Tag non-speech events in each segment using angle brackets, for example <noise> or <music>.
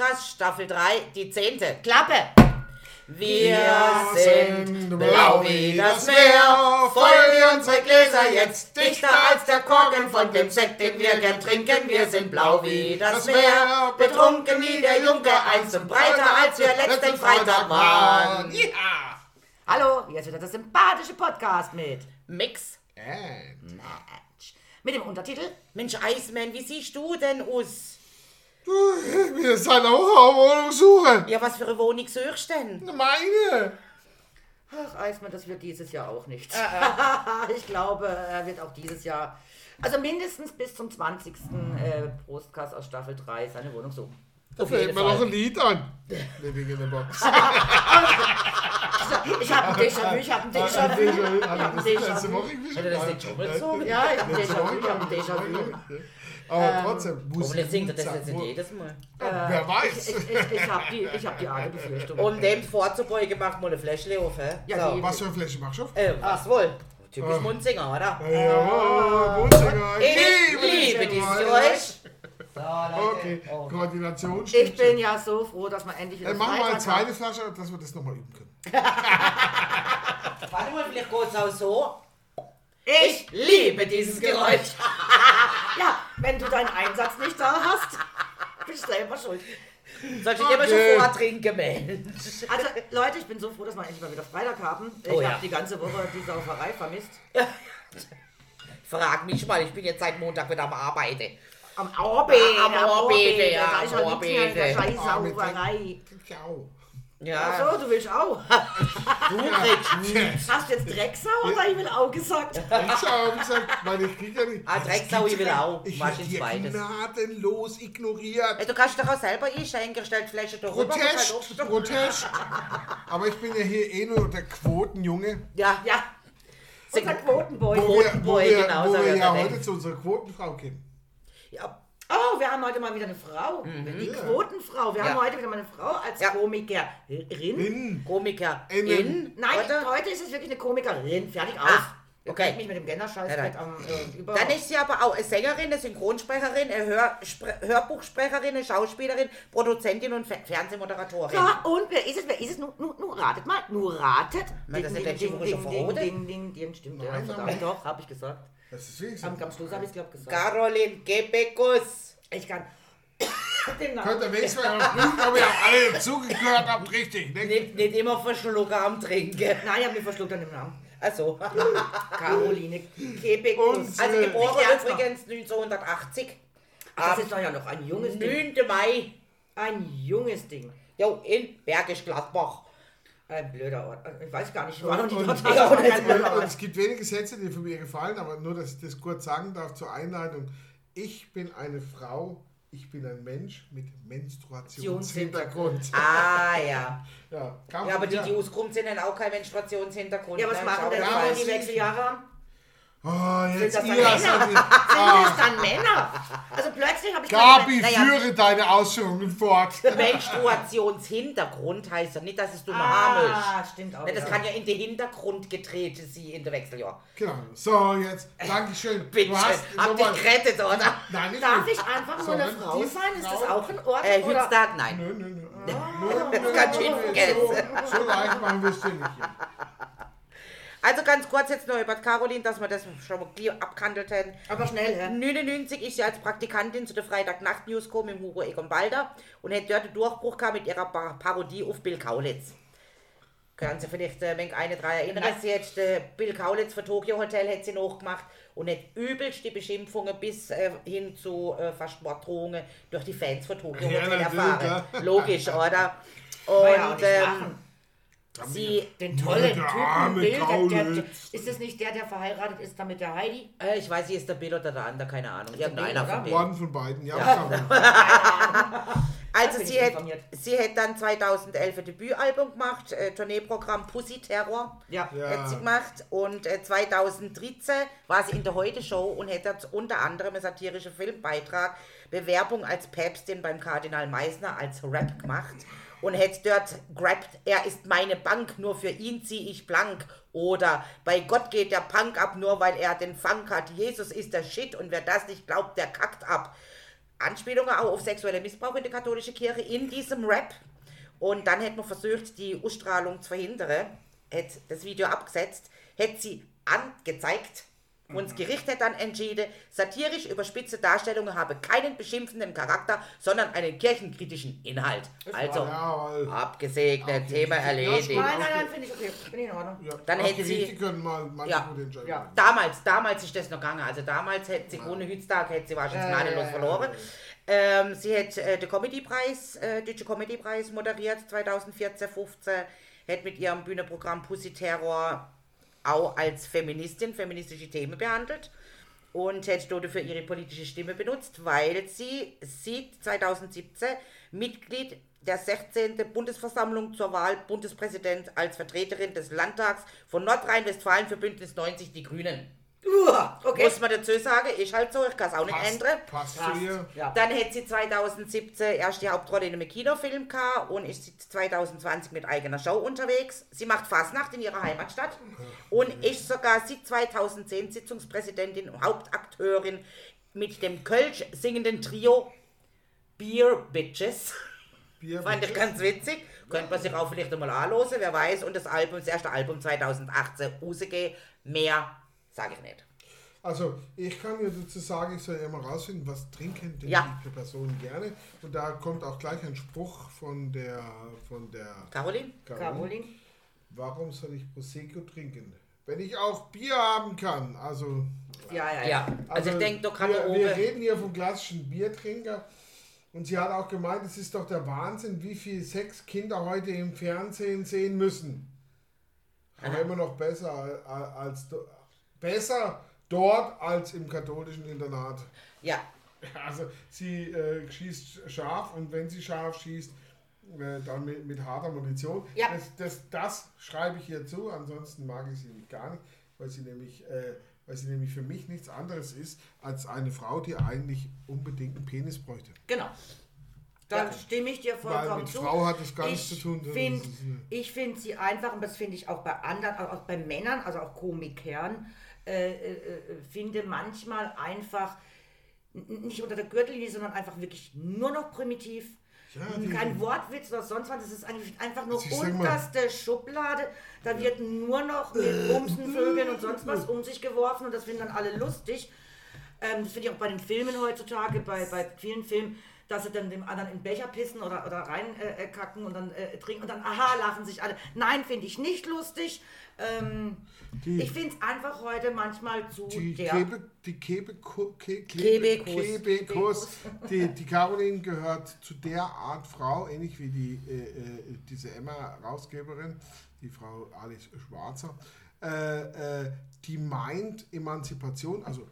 Podcast Staffel 3, die zehnte. Klappe! Wir sind blau wie das Meer, voll wie unsere Gläser jetzt, dichter als der Korken von dem Sekt, den wir gern trinken. Wir sind blau wie das Meer, betrunken wie der Junker einst und breiter als wir letzten Freitag waren. Ja! Hallo, ist wieder der sympathische Podcast mit Mix. And Match. Mit dem Untertitel Mensch, Eismann, wie siehst du denn aus? Wir sind auch eine Wohnung suchen. Ja, was für eine Wohnung suchst du denn? Meine. Ach, Eismann, das wird dieses Jahr auch nichts. Äh, <laughs> ich glaube, er wird auch dieses Jahr, also mindestens bis zum 20. Äh, Prostkast aus Staffel 3 seine Wohnung suchen. Da fällt mir noch ein Lied an. <laughs> Living in the Box. <laughs> Ich habe ein Déjà-vu, ich habe ein Déjà-vu. Ich habe ein Déjà-vu. Hat er das nicht schon gezogen? Ja, ich habe ein Déjà-vu, ich habe ein Déjà-vu. Aber trotzdem, muss Hoffentlich singt er das gut jetzt nicht jedes Mal. Wer weiß. Ich, ich, ich habe die, ich hab die arge Befürchtung. Um dem vorzubeugen, macht mal eine Fläschle auf, hä? Ja, so. die- Was für eine Fläche machst du auf? Äh, was wohl? Typisch Ah. Munzinger, oder? Jawohl, Mundsinger. Ich liebe dieses Geräusch. So. Okay, Oh. Koordination Ich bin ja so froh, dass wir endlich Dann machen wir eine zweite Flasche, dass wir das nochmal üben können. <laughs> Warte mal, vielleicht geht's auch so. Ich liebe dieses Geräusch. <laughs> Ja, wenn du deinen Einsatz nicht da hast, bist du selber schuld. Soll ich dir mal Okay. schon vortrinken, Mensch? Also, Leute, ich bin so froh, dass wir endlich mal wieder Freitag haben. Ich Oh habe ja. die ganze Woche die Sauferei vermisst. Frag mich mal, ich bin jetzt seit Montag wieder am Arbeiten. Am Arbeiten, Am Arbeiten, ja, Da ist am nichts mehr in der Arbeiten. scheiß Sauferei. Ciao. Ja, Achso, du willst auch. <laughs> du kriegst nichts. Hast du jetzt Drecksau oder ich will auch gesagt? Ich habe gesagt, weil ich krieg ja nicht. Ah, Drecksau, ich will auch. Ich ins dir beides. gnadenlos ignoriert. Ey, Du kannst doch auch selber einschenken, stellt Fläche darüber. halt Protest, auch- Protest. Aber ich bin ja hier eh nur der Quotenjunge. Ja, Ja, unser Quotenboy. Quotenboy, genau, wo so wir ja heute zu unserer Quotenfrau gehen. ja. Oh, wir haben heute mal wieder eine Frau. Die Ja. Quotenfrau. Wir Mhm. Ja. haben heute wieder mal eine Frau als Ja. Komikerin. In. Komiker In- in. Nein, oder? heute ist es wirklich eine Komikerin. Fertig aus. Ah, Ihr okay. kennt mich mit dem Genderscheiß Ja, am äh. Dann ist sie aber auch eine Sängerin, eine Synchronsprecherin, eine Hörspre Hörbuchsprecherin, eine Schauspielerin, Produzentin und Fe Fernsehmoderatorin. ja, und wer ist es? Wer ist es? Nur, nur, nur ratet mal. Nur ratet. Nein, das Ding, ist der ding, ding, Verrote. ding, ding, ding, Stimmt, ja. Nein, verdammt. nein. Doch, hab ich gesagt. Das ist wirklich Am, am Schluss habe ich es, glaube gesagt. Caroline Gebekus. Ich kann <coughs> den Namen. Könnt ihr wenigstens mal prüfen, ob ihr auch alle zugehört habt, richtig. Ne? Nicht, nicht immer verschlucken am Trinken. Nein, ich habe mich verschluckt an dem Namen. Also, Caroline Und- Kebekus. also Äh, geboren übrigens 1980. das ist doch ja noch ein junges Ding. 9. Mai. Ein junges Ding. Jo, in Bergisch Gladbach. Ein blöder Ort. Ich weiß gar nicht, ich war noch und, dort. blöder und, es gibt wenige Sätze, die von mir gefallen, aber nur, dass ich das kurz sagen darf zur Einleitung. Ich bin eine Frau, ich bin ein Mensch mit Menstruationshintergrund. Ah, ja. Ja, Ja, aber die, die auskommen, sind dann auch kein Menstruationshintergrund. Ja, was machen denn Frauen, die Wechseljahre haben? Oh, jetzt das dann ihr Männer? Sind Ah, es dann Männer? Also plötzlich habe ich Gabi, naja, führe deine Ausführungen fort. <laughs> Menstruationshintergrund heißt ja nicht, dass es du noch haben willst. Ah, stimmt auch. Das ja. kann ja in den Hintergrund getreten sein in der Wechseljahr. Genau. So, jetzt, Dankeschön. Bitte, nochmal- ihr gerettet, oder? Nein, nicht Darf ich einfach nur Sondern eine Frau die sein? Ist das auch in Ordnung? Äh, oder? Hütztag, nein. Nö, nö, nö. Das kann schön vergessen. So leicht machen wir es dir nicht. Also ganz kurz jetzt noch über Caroline, dass wir das schon mal abgehandelt haben. Aber schnell, hä? 99 ist sie als Praktikantin zu der Freitagnacht-News gekommen im Hugo Egon Balder und hat dort einen Durchbruch gehabt mit ihrer Par Parodie auf Bill Kaulitz. Können Sie vielleicht äh, wenn eine drei erinnern? Nein. Sie hat äh, Bill Kaulitz für Tokyo Hotel hat sie nachgemacht und hat übelst die Beschimpfungen bis äh, hin zu äh, fast Morddrohungen durch die Fans von Tokyo Ja, Hotel erfahren. Logisch, oder? Ja Und. Sie, Den tollen Typen Bill, der, der, ist das nicht der, der verheiratet ist da mit der Heidi? äh, ich weiß nicht, ist der Bill oder der andere, keine Ahnung. Irgendeiner Bill, von oder? denen. One von beiden, ja. man. <laughs> Also sie ich hat, sie hat dann 2011 ein Debütalbum gemacht, äh, Tourneeprogramm Pussy Terror Ja. Ja. hat sie gemacht und äh, 2013 war sie in der Heute-Show und hat dort unter anderem einen satirischen Filmbeitrag Bewerbung als Päpstin beim Kardinal Meissner als Rap gemacht und hat dort gerappt, er ist meine Bank, nur für ihn zieh ich blank oder bei Gott geht der Punk ab, nur weil er den Funk hat, Jesus ist der Shit und wer das nicht glaubt, der kackt ab. Anspielungen auch auf sexuellen Missbrauch in der katholischen Kirche in diesem Rap. Und dann hätte man versucht, die Ausstrahlung zu verhindern, hätte das Video abgesetzt, hätte sie angezeigt und das Gericht hat dann entschieden, satirisch überspitzte Darstellungen haben keinen beschimpfenden Charakter, sondern einen kirchenkritischen Inhalt. Also, abgesegnet, Thema erledigt. Nein, nein, nein, finde ich okay. Bin in Ordnung. Ja, Dann Gerichte sie- können mal Ja. Ja. Damals, damals ist das noch gegangen. Also damals hätte sie ohne Hütztag hätte sie wahrscheinlich gnadenlos verloren. Ähm, sie hat äh, den Comedypreis, äh, Deutsche Comedypreis moderiert 2014, 15, hat mit ihrem Bühnenprogramm Pussy Terror auch als Feministin feministische Themen behandelt und hat dort für ihre politische Stimme benutzt, weil sie sieht 2017 Mitglied der 16. Bundesversammlung zur Wahl Bundespräsident als Vertreterin des Landtags von Nordrhein-Westfalen für Bündnis 90 Die Grünen. Uah, okay. Muss man dazu sagen, ist halt so, ich kann es auch nicht Passt, ändern. passt zu Passt. ihr. Ja. Dann hat sie 2017 erst die Hauptrolle in einem Kinofilm gehabt und ist sie 2020 mit eigener Show unterwegs. Sie macht Fasnacht in ihrer Heimatstadt und ist sogar seit 2010 Sitzungspräsidentin und Hauptakteurin mit dem Kölsch singenden Trio Beer Bitches. Bier, <laughs> Fand ich ganz witzig. Könnte man sich auch vielleicht einmal anhören, wer weiß. Und das Album, das erste Album 2018 rausgehen. Mehr sage ich nicht. Also, ich kann mir dazu sagen, ich soll ja mal rausfinden, was trinken denn Ja. die Personen gerne. Und da kommt auch gleich ein Spruch von der, von der Caroline? Caroline. Warum soll ich Prosecco trinken? Wenn ich auch Bier haben kann. Also, Ja, ja, ja. Ja, also, ich denke, da kann wir, wir reden hier vom klassischen Biertrinker. Und sie hat auch gemeint, es ist doch der Wahnsinn, wie viele sechs Kinder heute im Fernsehen sehen müssen. Aber Aha. immer noch besser als, als besser dort als im katholischen Internat. Ja, Also sie äh, schießt scharf und wenn sie scharf schießt, äh, dann mit, mit harter Munition. Ja. Das, das, das schreibe ich ihr zu, ansonsten mag ich sie nämlich gar nicht, weil sie nämlich, äh, weil sie nämlich für mich nichts anderes ist als eine Frau, die eigentlich unbedingt einen Penis bräuchte. Genau. Da Ja. stimme ich dir Weil vollkommen mit zu. Frau hat es gar nichts ich zu tun. Find, ich finde sie einfach, und das finde ich auch bei anderen, auch auch bei Männern, also auch Komikern, äh, äh, äh, finde manchmal einfach nicht unter der Gürtellinie, sondern einfach wirklich nur noch primitiv. Ja, Kein Wortwitz oder sonst was, das ist eigentlich einfach nur Also sag mal- unterste Schublade. Da wird nur noch mit Bumsen, Vögeln und sonst was um sich geworfen und das finden dann alle lustig. Ähm, das finde ich auch bei den Filmen heutzutage, bei, bei vielen Filmen, dass sie dann dem anderen in den Becher pissen oder, oder reinkacken äh, kacken und dann äh, trinken und dann, aha, lachen sich alle. Nein, finde ich nicht lustig. Ähm, Die- ich finde es einfach heute manchmal zu Die der... Kebe, die Kebe, Ke, Kebekus. Kebekus, die, die Caroline gehört zu der Art Frau, ähnlich wie die, äh, äh, diese Emma-Rausgeberin, die Frau Alice Schwarzer, äh, äh, die meint Emanzipation, also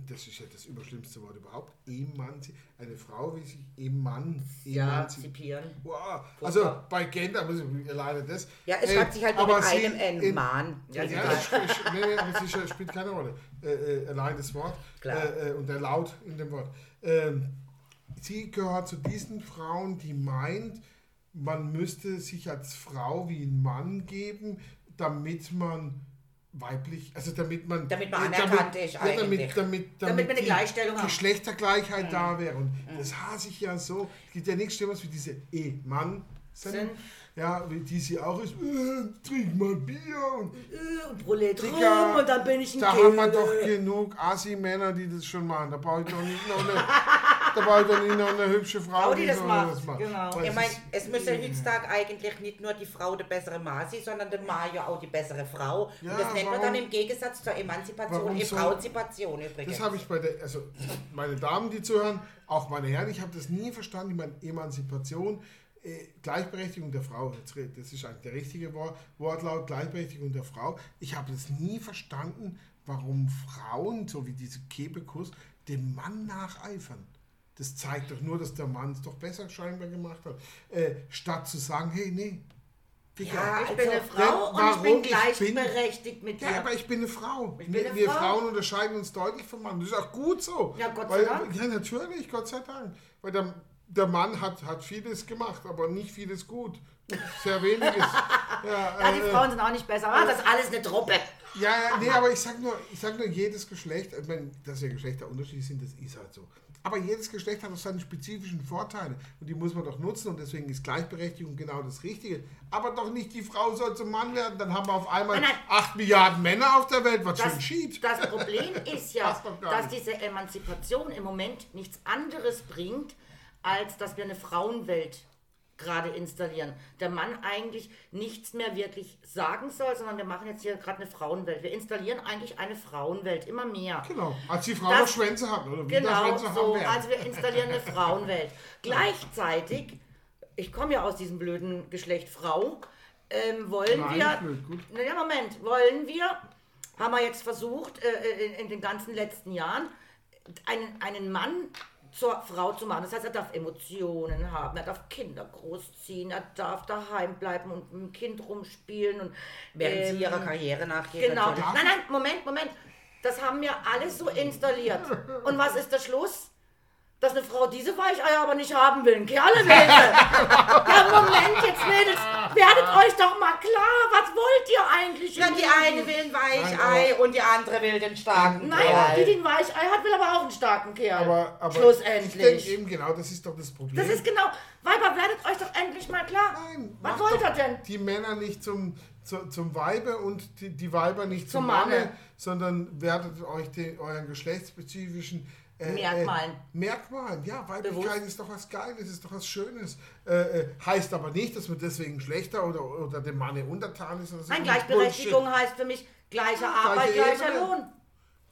das ist ja das überschlimmste Wort überhaupt, Emanzi eine Frau will sich eman, ja, emanzipieren. zipieren. Wow. Also bei Gender muss ich alleine das. ja es Äh, schreibt sich halt aber mit einem N, in- Mann. Ja, ja, sp- sp- nee, ist, spielt keine Rolle. Äh, äh, allein das Wort. Äh, äh, und der Laut in dem Wort. Ähm, sie gehört zu diesen Frauen, die meint, man müsste sich als Frau wie ein Mann geben, damit man weiblich, also damit man Damit man anerkannt damit, ist ja, eigentlich. damit, damit, Damit wir eine die Gleichstellung. Geschlechtergleichheit da wäre. Und das hasse ich ja so. Es gibt ja nichts Schlimmeres wie diese E-Mann. Sind- Ja, wie die sie auch ist, äh, trink mal Bier und Äh, und Digga, rum und dann bin ich ein da Kind. haben wir doch genug Assi-Männer, die das schon machen. Da brauche ich doch nicht noch eine, <laughs> da brauche ich doch nicht noch eine hübsche Frau, Frau, die das so macht, genau. Weil Ich meine, es müsste heutzutage eigentlich nicht nur die Frau der bessere Mann sein, sondern der ja auch die bessere Frau. Ja, und das nennt man warum- dann im Gegensatz zur Emanzipation Emanzipation übrigens. Das habe ich bei der, also meine Damen, die zuhören, auch meine Herren, ich habe das nie verstanden. Ich meine, Emanzipation, äh, Gleichberechtigung der Frau, das ist eigentlich der richtige Wort, Wortlaut, Gleichberechtigung der Frau. Ich habe das nie verstanden, warum Frauen, so wie diese Kebekus, dem Mann nacheifern. Das zeigt doch nur, dass der Mann es doch besser scheinbar gemacht hat. Äh, statt zu sagen, hey, nee. Digga, Ja, Ich bin eine Also, Frau und ich bin Ich gleichberechtigt mit dir. ja, aber ich bin eine Frau. Bin wir eine wir Frau. Frauen unterscheiden uns deutlich vom Mann. Das ist auch gut so. Ja, Gott sei Weil, Dank. Ja, natürlich, Gott sei Dank. Weil der, der Mann hat, hat vieles gemacht, aber nicht vieles gut. Sehr weniges. <laughs> ja, ja, die äh, Frauen sind auch nicht besser. Ah, das ist alles eine Truppe. Ja, nee, aber ich sag nur, ich sag nur, jedes Geschlecht, ich meine, dass ja Geschlechter unterschiedlich sind, das ist halt so. Aber jedes Geschlecht hat auch seine spezifischen Vorteile und die muss man doch nutzen und deswegen ist Gleichberechtigung genau das Richtige. Aber doch nicht die Frau soll zum Mann werden, dann haben wir auf einmal Nein, nein. 8 Milliarden Männer auf der Welt, was Das, Schied. das Problem <laughs> ist ja, dass diese Emanzipation im Moment nichts anderes bringt, als dass wir eine Frauenwelt gerade installieren. Der Mann eigentlich nichts mehr wirklich sagen soll, sondern wir machen jetzt hier gerade eine Frauenwelt. Wir installieren eigentlich eine Frauenwelt, immer mehr. Genau, als die Frauen Das- noch Schwänze hatten oder Genau, Schwänze haben so. werden. Also wir installieren eine Frauenwelt. <laughs> Gleichzeitig, ich komme ja aus diesem blöden Geschlecht Frau, ähm, wollen Nein, wir. blöd, gut. Na ja, Moment, wollen wir, haben wir jetzt versucht, äh, in, in den ganzen letzten Jahren, einen, einen Mann zur Frau zu machen. Das heißt, er darf Emotionen haben, er darf Kinder großziehen, er darf daheim bleiben und mit dem Kind rumspielen und Während sie ähm, ihrer Karriere nachgeht. Genau. Nein, nein, Moment, Moment. Das haben wir alles so installiert. Und was ist der Schluss? Dass eine Frau diese Weicheier aber nicht haben will. Ein Kerle will. <laughs> Ja, Moment, jetzt Mädels, werdet euch doch mal klar. Was wollt ihr eigentlich? Ja, im die eine will ein Weichei und die andere will den starken Nein, Kerl. die, die ein Weichei hat, will aber auch einen starken Kerl. aber, aber Schlussendlich. ich denke eben genau, das ist doch das Problem. das ist genau. Weiber, werdet euch doch endlich mal klar. Nein, was wollt ihr denn? Die Männer nicht zum, zu, zum Weibe und die, die Weiber nicht zum, Zum Manne, Manne. sondern werdet euch den, euren geschlechtsspezifischen äh, Merkmalen. Äh, Merkmalen, ja, Weiblichkeit ist doch was Geiles, ist doch was Schönes. Äh, äh, heißt aber nicht, dass man deswegen schlechter oder, oder dem Manne untertan ist. Nein, Gleichberechtigung heißt für mich gleiche Ja, Arbeit, gleiche gleicher. Lohn.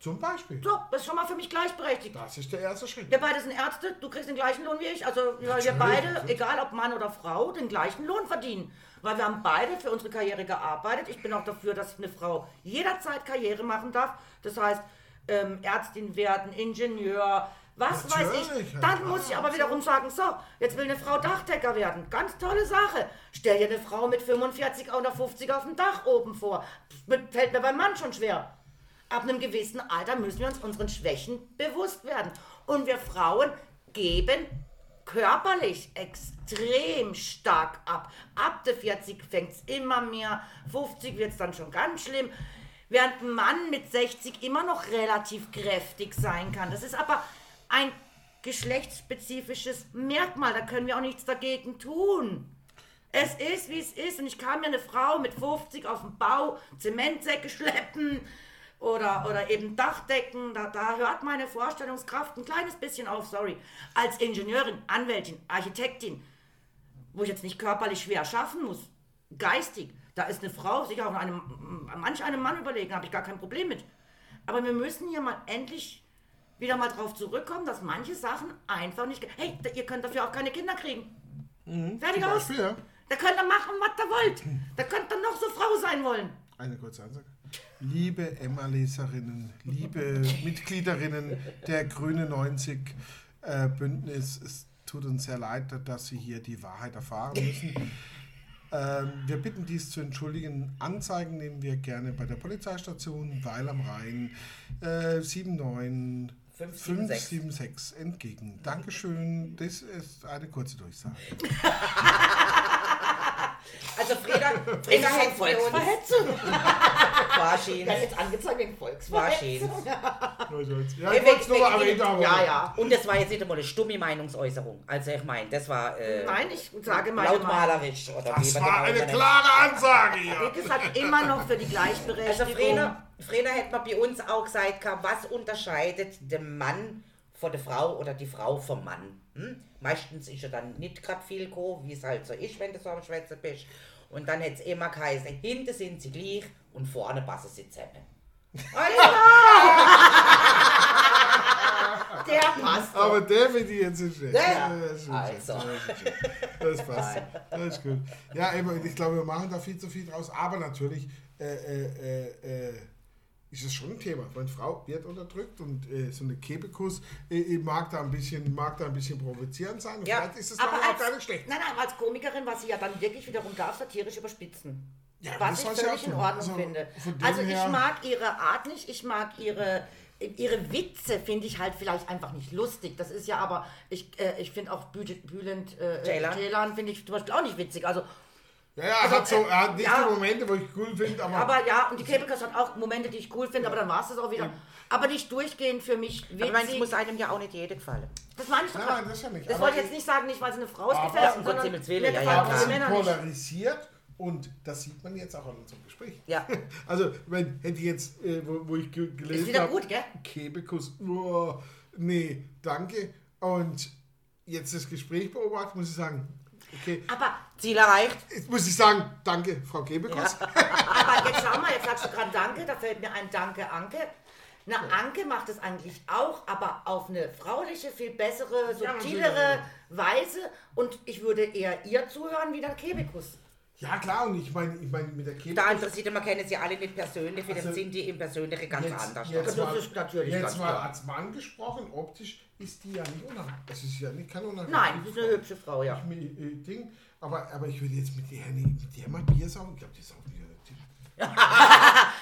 Zum Beispiel. So, das ist schon mal für mich gleichberechtigt. Das ist der erste Schritt. Wir beide sind Ärzte, du kriegst den gleichen Lohn wie ich. Also weil wir Natürlich, beide, natürlich. egal ob Mann oder Frau, den gleichen Lohn verdienen. Weil wir haben beide für unsere Karriere gearbeitet. Ich bin auch dafür, dass eine Frau jederzeit Karriere machen darf. Das heißt, ähm, Ärztin werden, Ingenieur, was weiß Natürlich, ich. ja, Dann klar. muss ich aber wiederum sagen, so, jetzt will eine Frau Dachdecker werden. Ganz tolle Sache. Stell dir eine Frau mit 45 oder 50 auf dem Dach oben vor. Fällt mir beim Mann schon schwer. Ab einem gewissen Alter müssen wir uns unseren Schwächen bewusst werden. Und wir Frauen geben körperlich extrem stark ab. Ab der 40 fängt es immer mehr, 50 wird es dann schon ganz schlimm. Während ein Mann mit 60 immer noch relativ kräftig sein kann. Das ist aber ein geschlechtsspezifisches Merkmal, da können wir auch nichts dagegen tun. Es ist, wie es ist. Und ich kann mir eine Frau mit 50 auf dem Bau Zementsäcke schleppen oder, oder eben Dachdecken. Da, da hört meine Vorstellungskraft ein kleines bisschen auf, sorry. Als Ingenieurin, Anwältin, Architektin, wo ich jetzt nicht körperlich schwer schaffen muss, geistig, da ist eine Frau sicher auch einem, manch einem Mann überlegen, habe ich gar kein Problem mit. Aber wir müssen hier mal endlich wieder mal drauf zurückkommen, dass manche Sachen einfach nicht... Hey, ihr könnt dafür auch keine Kinder kriegen. Fertig Zum aus. Ja. Da könnt ihr machen, was ihr wollt. Da könnt ihr noch so Frau sein wollen. Eine kurze Ansage. Liebe Emma-Leserinnen, liebe Mitgliederinnen der Grüne 90 äh, Bündnis, es tut uns sehr leid, dass Sie hier die Wahrheit erfahren müssen. Ähm, wir bitten dies zu entschuldigen. Anzeigen nehmen wir gerne bei der Polizeistation Weil am Rhein äh, 79 576. 576 entgegen. Dankeschön. Das ist eine kurze Durchsage. <laughs> Also Freda, <laughs> Ist Freda schon uns Volksverhetzung. <laughs> wahrscheinlich. Ja, jetzt angezeigt wegen Volksverhetzung. Wahrscheinlich. Ja, ich wollte es nur mal erwähnt haben. Ja, ja. Und das war jetzt nicht einmal eine stumme Meinungsäußerung. Also ich meine, das war äh, Nein, ich sage Meinung. lautmalerisch. Oder Das war genau eine klare Ansage hier. Wie gesagt, immer noch für die Gleichberechtigung. Also Freda, Freda hätte man bei uns auch gesagt, was unterscheidet den Mann von der Frau oder die Frau vom Mann? Hm? Meistens ist ja dann nicht gerade viel Co, wie es halt so ist, wenn du so am Schwätzen bist. Und dann hätte es immer geheißen, hinten sind sie gleich und vorne passen sie zusammen. <laughs> Also, Der passt. Aber der wird die jetzt nicht schlecht. Ja. das ist schon Also. schlecht. Das passt. Das ist gut. Ja, eben, ich glaube, wir machen da viel zu viel draus. Aber natürlich äh, äh, äh, äh, ist es schon ein Thema. Meine Frau wird unterdrückt und äh, so eine Kebekus äh, mag, da ein bisschen, mag da ein bisschen provozierend sein. Ja, vielleicht ist es Aber dann auch als, gar nicht schlecht. nein, nein, aber als Komikerin war sie ja dann wirklich wiederum darf satirisch überspitzen. Ja, was das ich völlig in. Ordnung Also, finde. Also ich her- mag ihre Art nicht, ich mag ihre, ihre Witze, finde ich halt vielleicht einfach nicht lustig. Das ist ja aber, ich, äh, ich finde auch Bü- Bülent äh. Ceylan finde ich zum Beispiel auch nicht witzig. Also Ja, ja, er Also, hat, so, er hat nicht ja. die Momente, wo ich cool finde, aber, Aber ja, und die Kebekus hat auch Momente, die ich cool finde, aber dann war es das auch wieder. Aber nicht durchgehend für mich Aber ich meine, es muss einem ja auch nicht jede gefallen. Das meine ich doch Nein, das ja nicht. Das Aber wollte ich jetzt nicht sagen, nicht weil sie eine Frau ist Aber- gefällt, Um sondern mir ja, ja, auch aber Männer nicht. polarisiert und das sieht man jetzt auch an unserem Gespräch. Ja. <laughs> Also, wenn hätte ich jetzt, äh, wo, wo ich ge Ist gelesen wieder habe, gut, gell? Kebekus, oh, nee, danke. Und jetzt das Gespräch beobachtet, muss ich sagen, okay, Aber, Ziel erreicht. jetzt muss ich sagen, danke, Frau Kebekus. aber jetzt schau mal, jetzt sagst du gerade Danke, da fällt mir ein Danke, Anke. Na, Anke macht es eigentlich auch, aber auf eine frauliche, viel bessere, Ja, subtilere. Weise. Und ich würde eher ihr zuhören wie der Kebekus. Ja, klar, und ich meine, ich meine mit der Kebekus. Da interessiert man kennen sie alle nicht persönlich, Also, den sind die im Persönlichen ganz anders. Jetzt, Das mal, ist natürlich jetzt mal klar. als Mann gesprochen, optisch ist die ja nicht unattraktiv. Es ist ja nicht kein unattraktiv. Nein, das ist eine hübsche Frau, ja. Ich, äh, Ding, aber, aber ich würde jetzt mit der, mit der mal Bier saufen. Ich glaube, die saufen <laughs> nicht.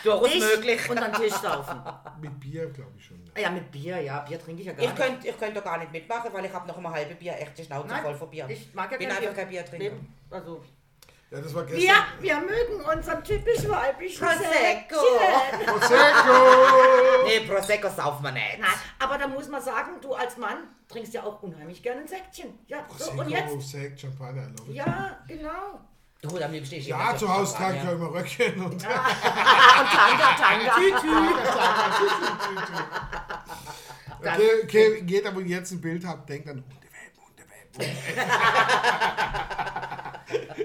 Durchaus Dich möglich. und an den Tisch saufen. Mit Bier, glaube ich schon. Ah Ja, mit Bier, ja. Bier trinke ich ja gar Ich nicht. könnte ich könnt doch gar nicht mitmachen, weil ich habe noch immer halbe Bier, echte Schnauze Nein, voll von Bier. Ich mag ja bin kein einfach Bier. kein Bier trinken. Also, Ja, das war gestern. wir, wir mögen unseren typisch weiblichen Prosecco. Prosecco! Nee, Prosecco saufen wir nicht. Nein, aber da muss man sagen, du als Mann trinkst ja auch unheimlich gerne ein Säckchen. Ja, so, Prosecco, und jetzt? Sekt, Champagner, it. Ja, genau. Du, am liebsten ist Ja, zu so Hause trage ich Champagner. ja immer Röckchen und <laughs> Und Tanga, Tanga. okay, okay, jeder, wo jetzt ein Bild hat, denkt an Hundewelpen, Hundewelpen.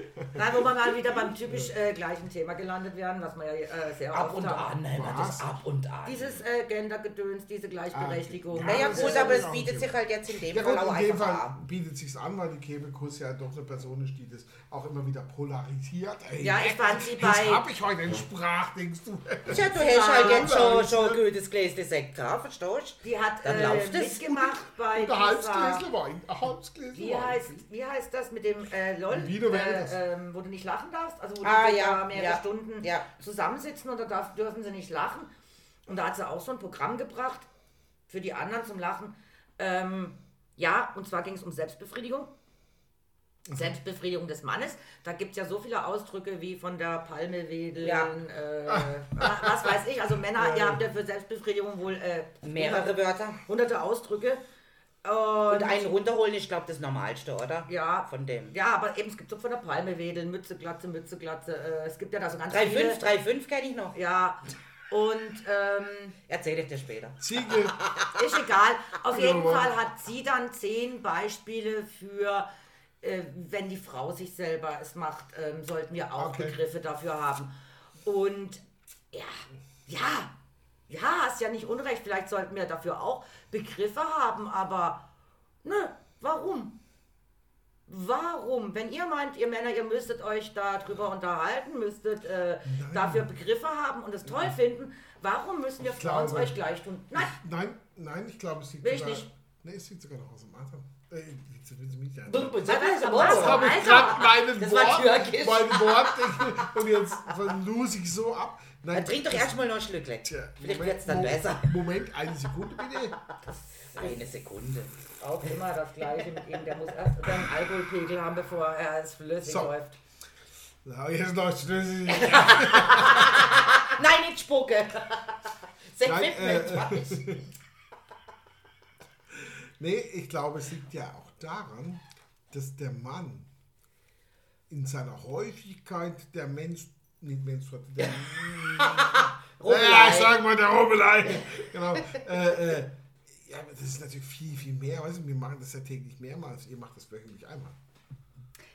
<laughs> Nein, wo wir mal wieder beim typisch äh, gleichen Thema gelandet werden, was wir ja äh, sehr Ab oft und haben. an, wir das Was? ab und an. Dieses äh, Gendergedöns, diese Gleichberechtigung. Ah, naja, das gut, ist aber es bietet sich halt jetzt in dem Ja Fall auch in dem einfach Fall an. bietet sich's an, weil die Kebekus ja doch eine Person ist, die das auch immer wieder polarisiert. Ey, Ja, ich fand sie Jetzt bei- hab ich heute einen Sprachdings, du. Tja, du hast halt jetzt schon, schon ein gutes Gläschen Sekt gehabt, verstehst du? Die hat Dann äh, mitgemacht bei Und ein dieser, Halbsgläsle Wein. Ein Halbsgläsle wie Wein. heißt, wie heißt das mit dem äh, LOL, Vegas. äh, ähm, wo du nicht lachen darfst? Also wo Ah, die ja, da mehrere ja, Stunden ja. zusammensitzen und da darf, dürfen sie nicht lachen. Und da hat sie auch so ein Programm gebracht für die anderen zum Lachen. Ähm, ja, und zwar ging es um Selbstbefriedigung. Mhm. Selbstbefriedigung des Mannes. Da gibt es ja so viele Ausdrücke wie von der Palme wedeln, Ja. äh, wa- was weiß ich. Also Männer, ihr habt ja für Selbstbefriedigung wohl äh, Mehrere Wörter. hunderte Ausdrücke. Und einen runterholen, ich glaube, das Normalste, oder? Ja, Von dem. Ja, aber eben, es gibt so von der Palme wedeln, Mütze, Glatze, Mütze, Glatze. Äh, es gibt ja da so ganz viele. 3,5, 3,5 kenne ich noch. Ja, und ähm, Erzähle ich dir später. Ziegel. <laughs> ist egal. Auf jeden Ja. Fall hat sie dann zehn Beispiele für, äh, wenn die Frau sich selber es macht, ähm, sollten wir auch Okay. Begriffe dafür haben. Und ja, ja, ja, hast ja nicht unrecht. Vielleicht sollten wir dafür auch Begriffe haben, aber ne, warum? Warum? Wenn ihr meint, ihr Männer, ihr müsstet euch darüber unterhalten, müsstet äh, dafür Begriffe haben und es toll finden, warum müssen wir Ich Frauen es euch gleich tun? Nein, Nein, nein, ich glaube, es liegt Will ich sogar. nicht. Nee, es liegt sogar noch aus dem Alter. Äh, jetzt will sie mich ein- Das habe ich gerade meinen Wort, mein Wort und jetzt lose ich so ab. Nein, Dann trink doch erstmal noch ein Schlückchen. Tja, Vielleicht Moment, wird es dann Mo- besser. Moment, eine Sekunde bitte. <laughs> Eine Sekunde. auch immer das Gleiche mit ihm. Der muss erst einen Alkoholpegel haben, bevor er es flüssig So. läuft. Na, jetzt noch schlüssig. <laughs> Nein, nicht spucke. Sekt Nein, mit äh. <laughs> Nee, ich glaube, es liegt ja auch daran, dass der Mann in seiner Häufigkeit der Mensch, nicht Menstruation, <laughs> <laughs> der, ja, ich sag mal, der Rubbelei, <laughs> genau, äh, äh, ja, aber das ist natürlich viel, viel mehr, weißt du, wir machen das ja täglich mehrmals, ihr macht das wöchentlich einmal.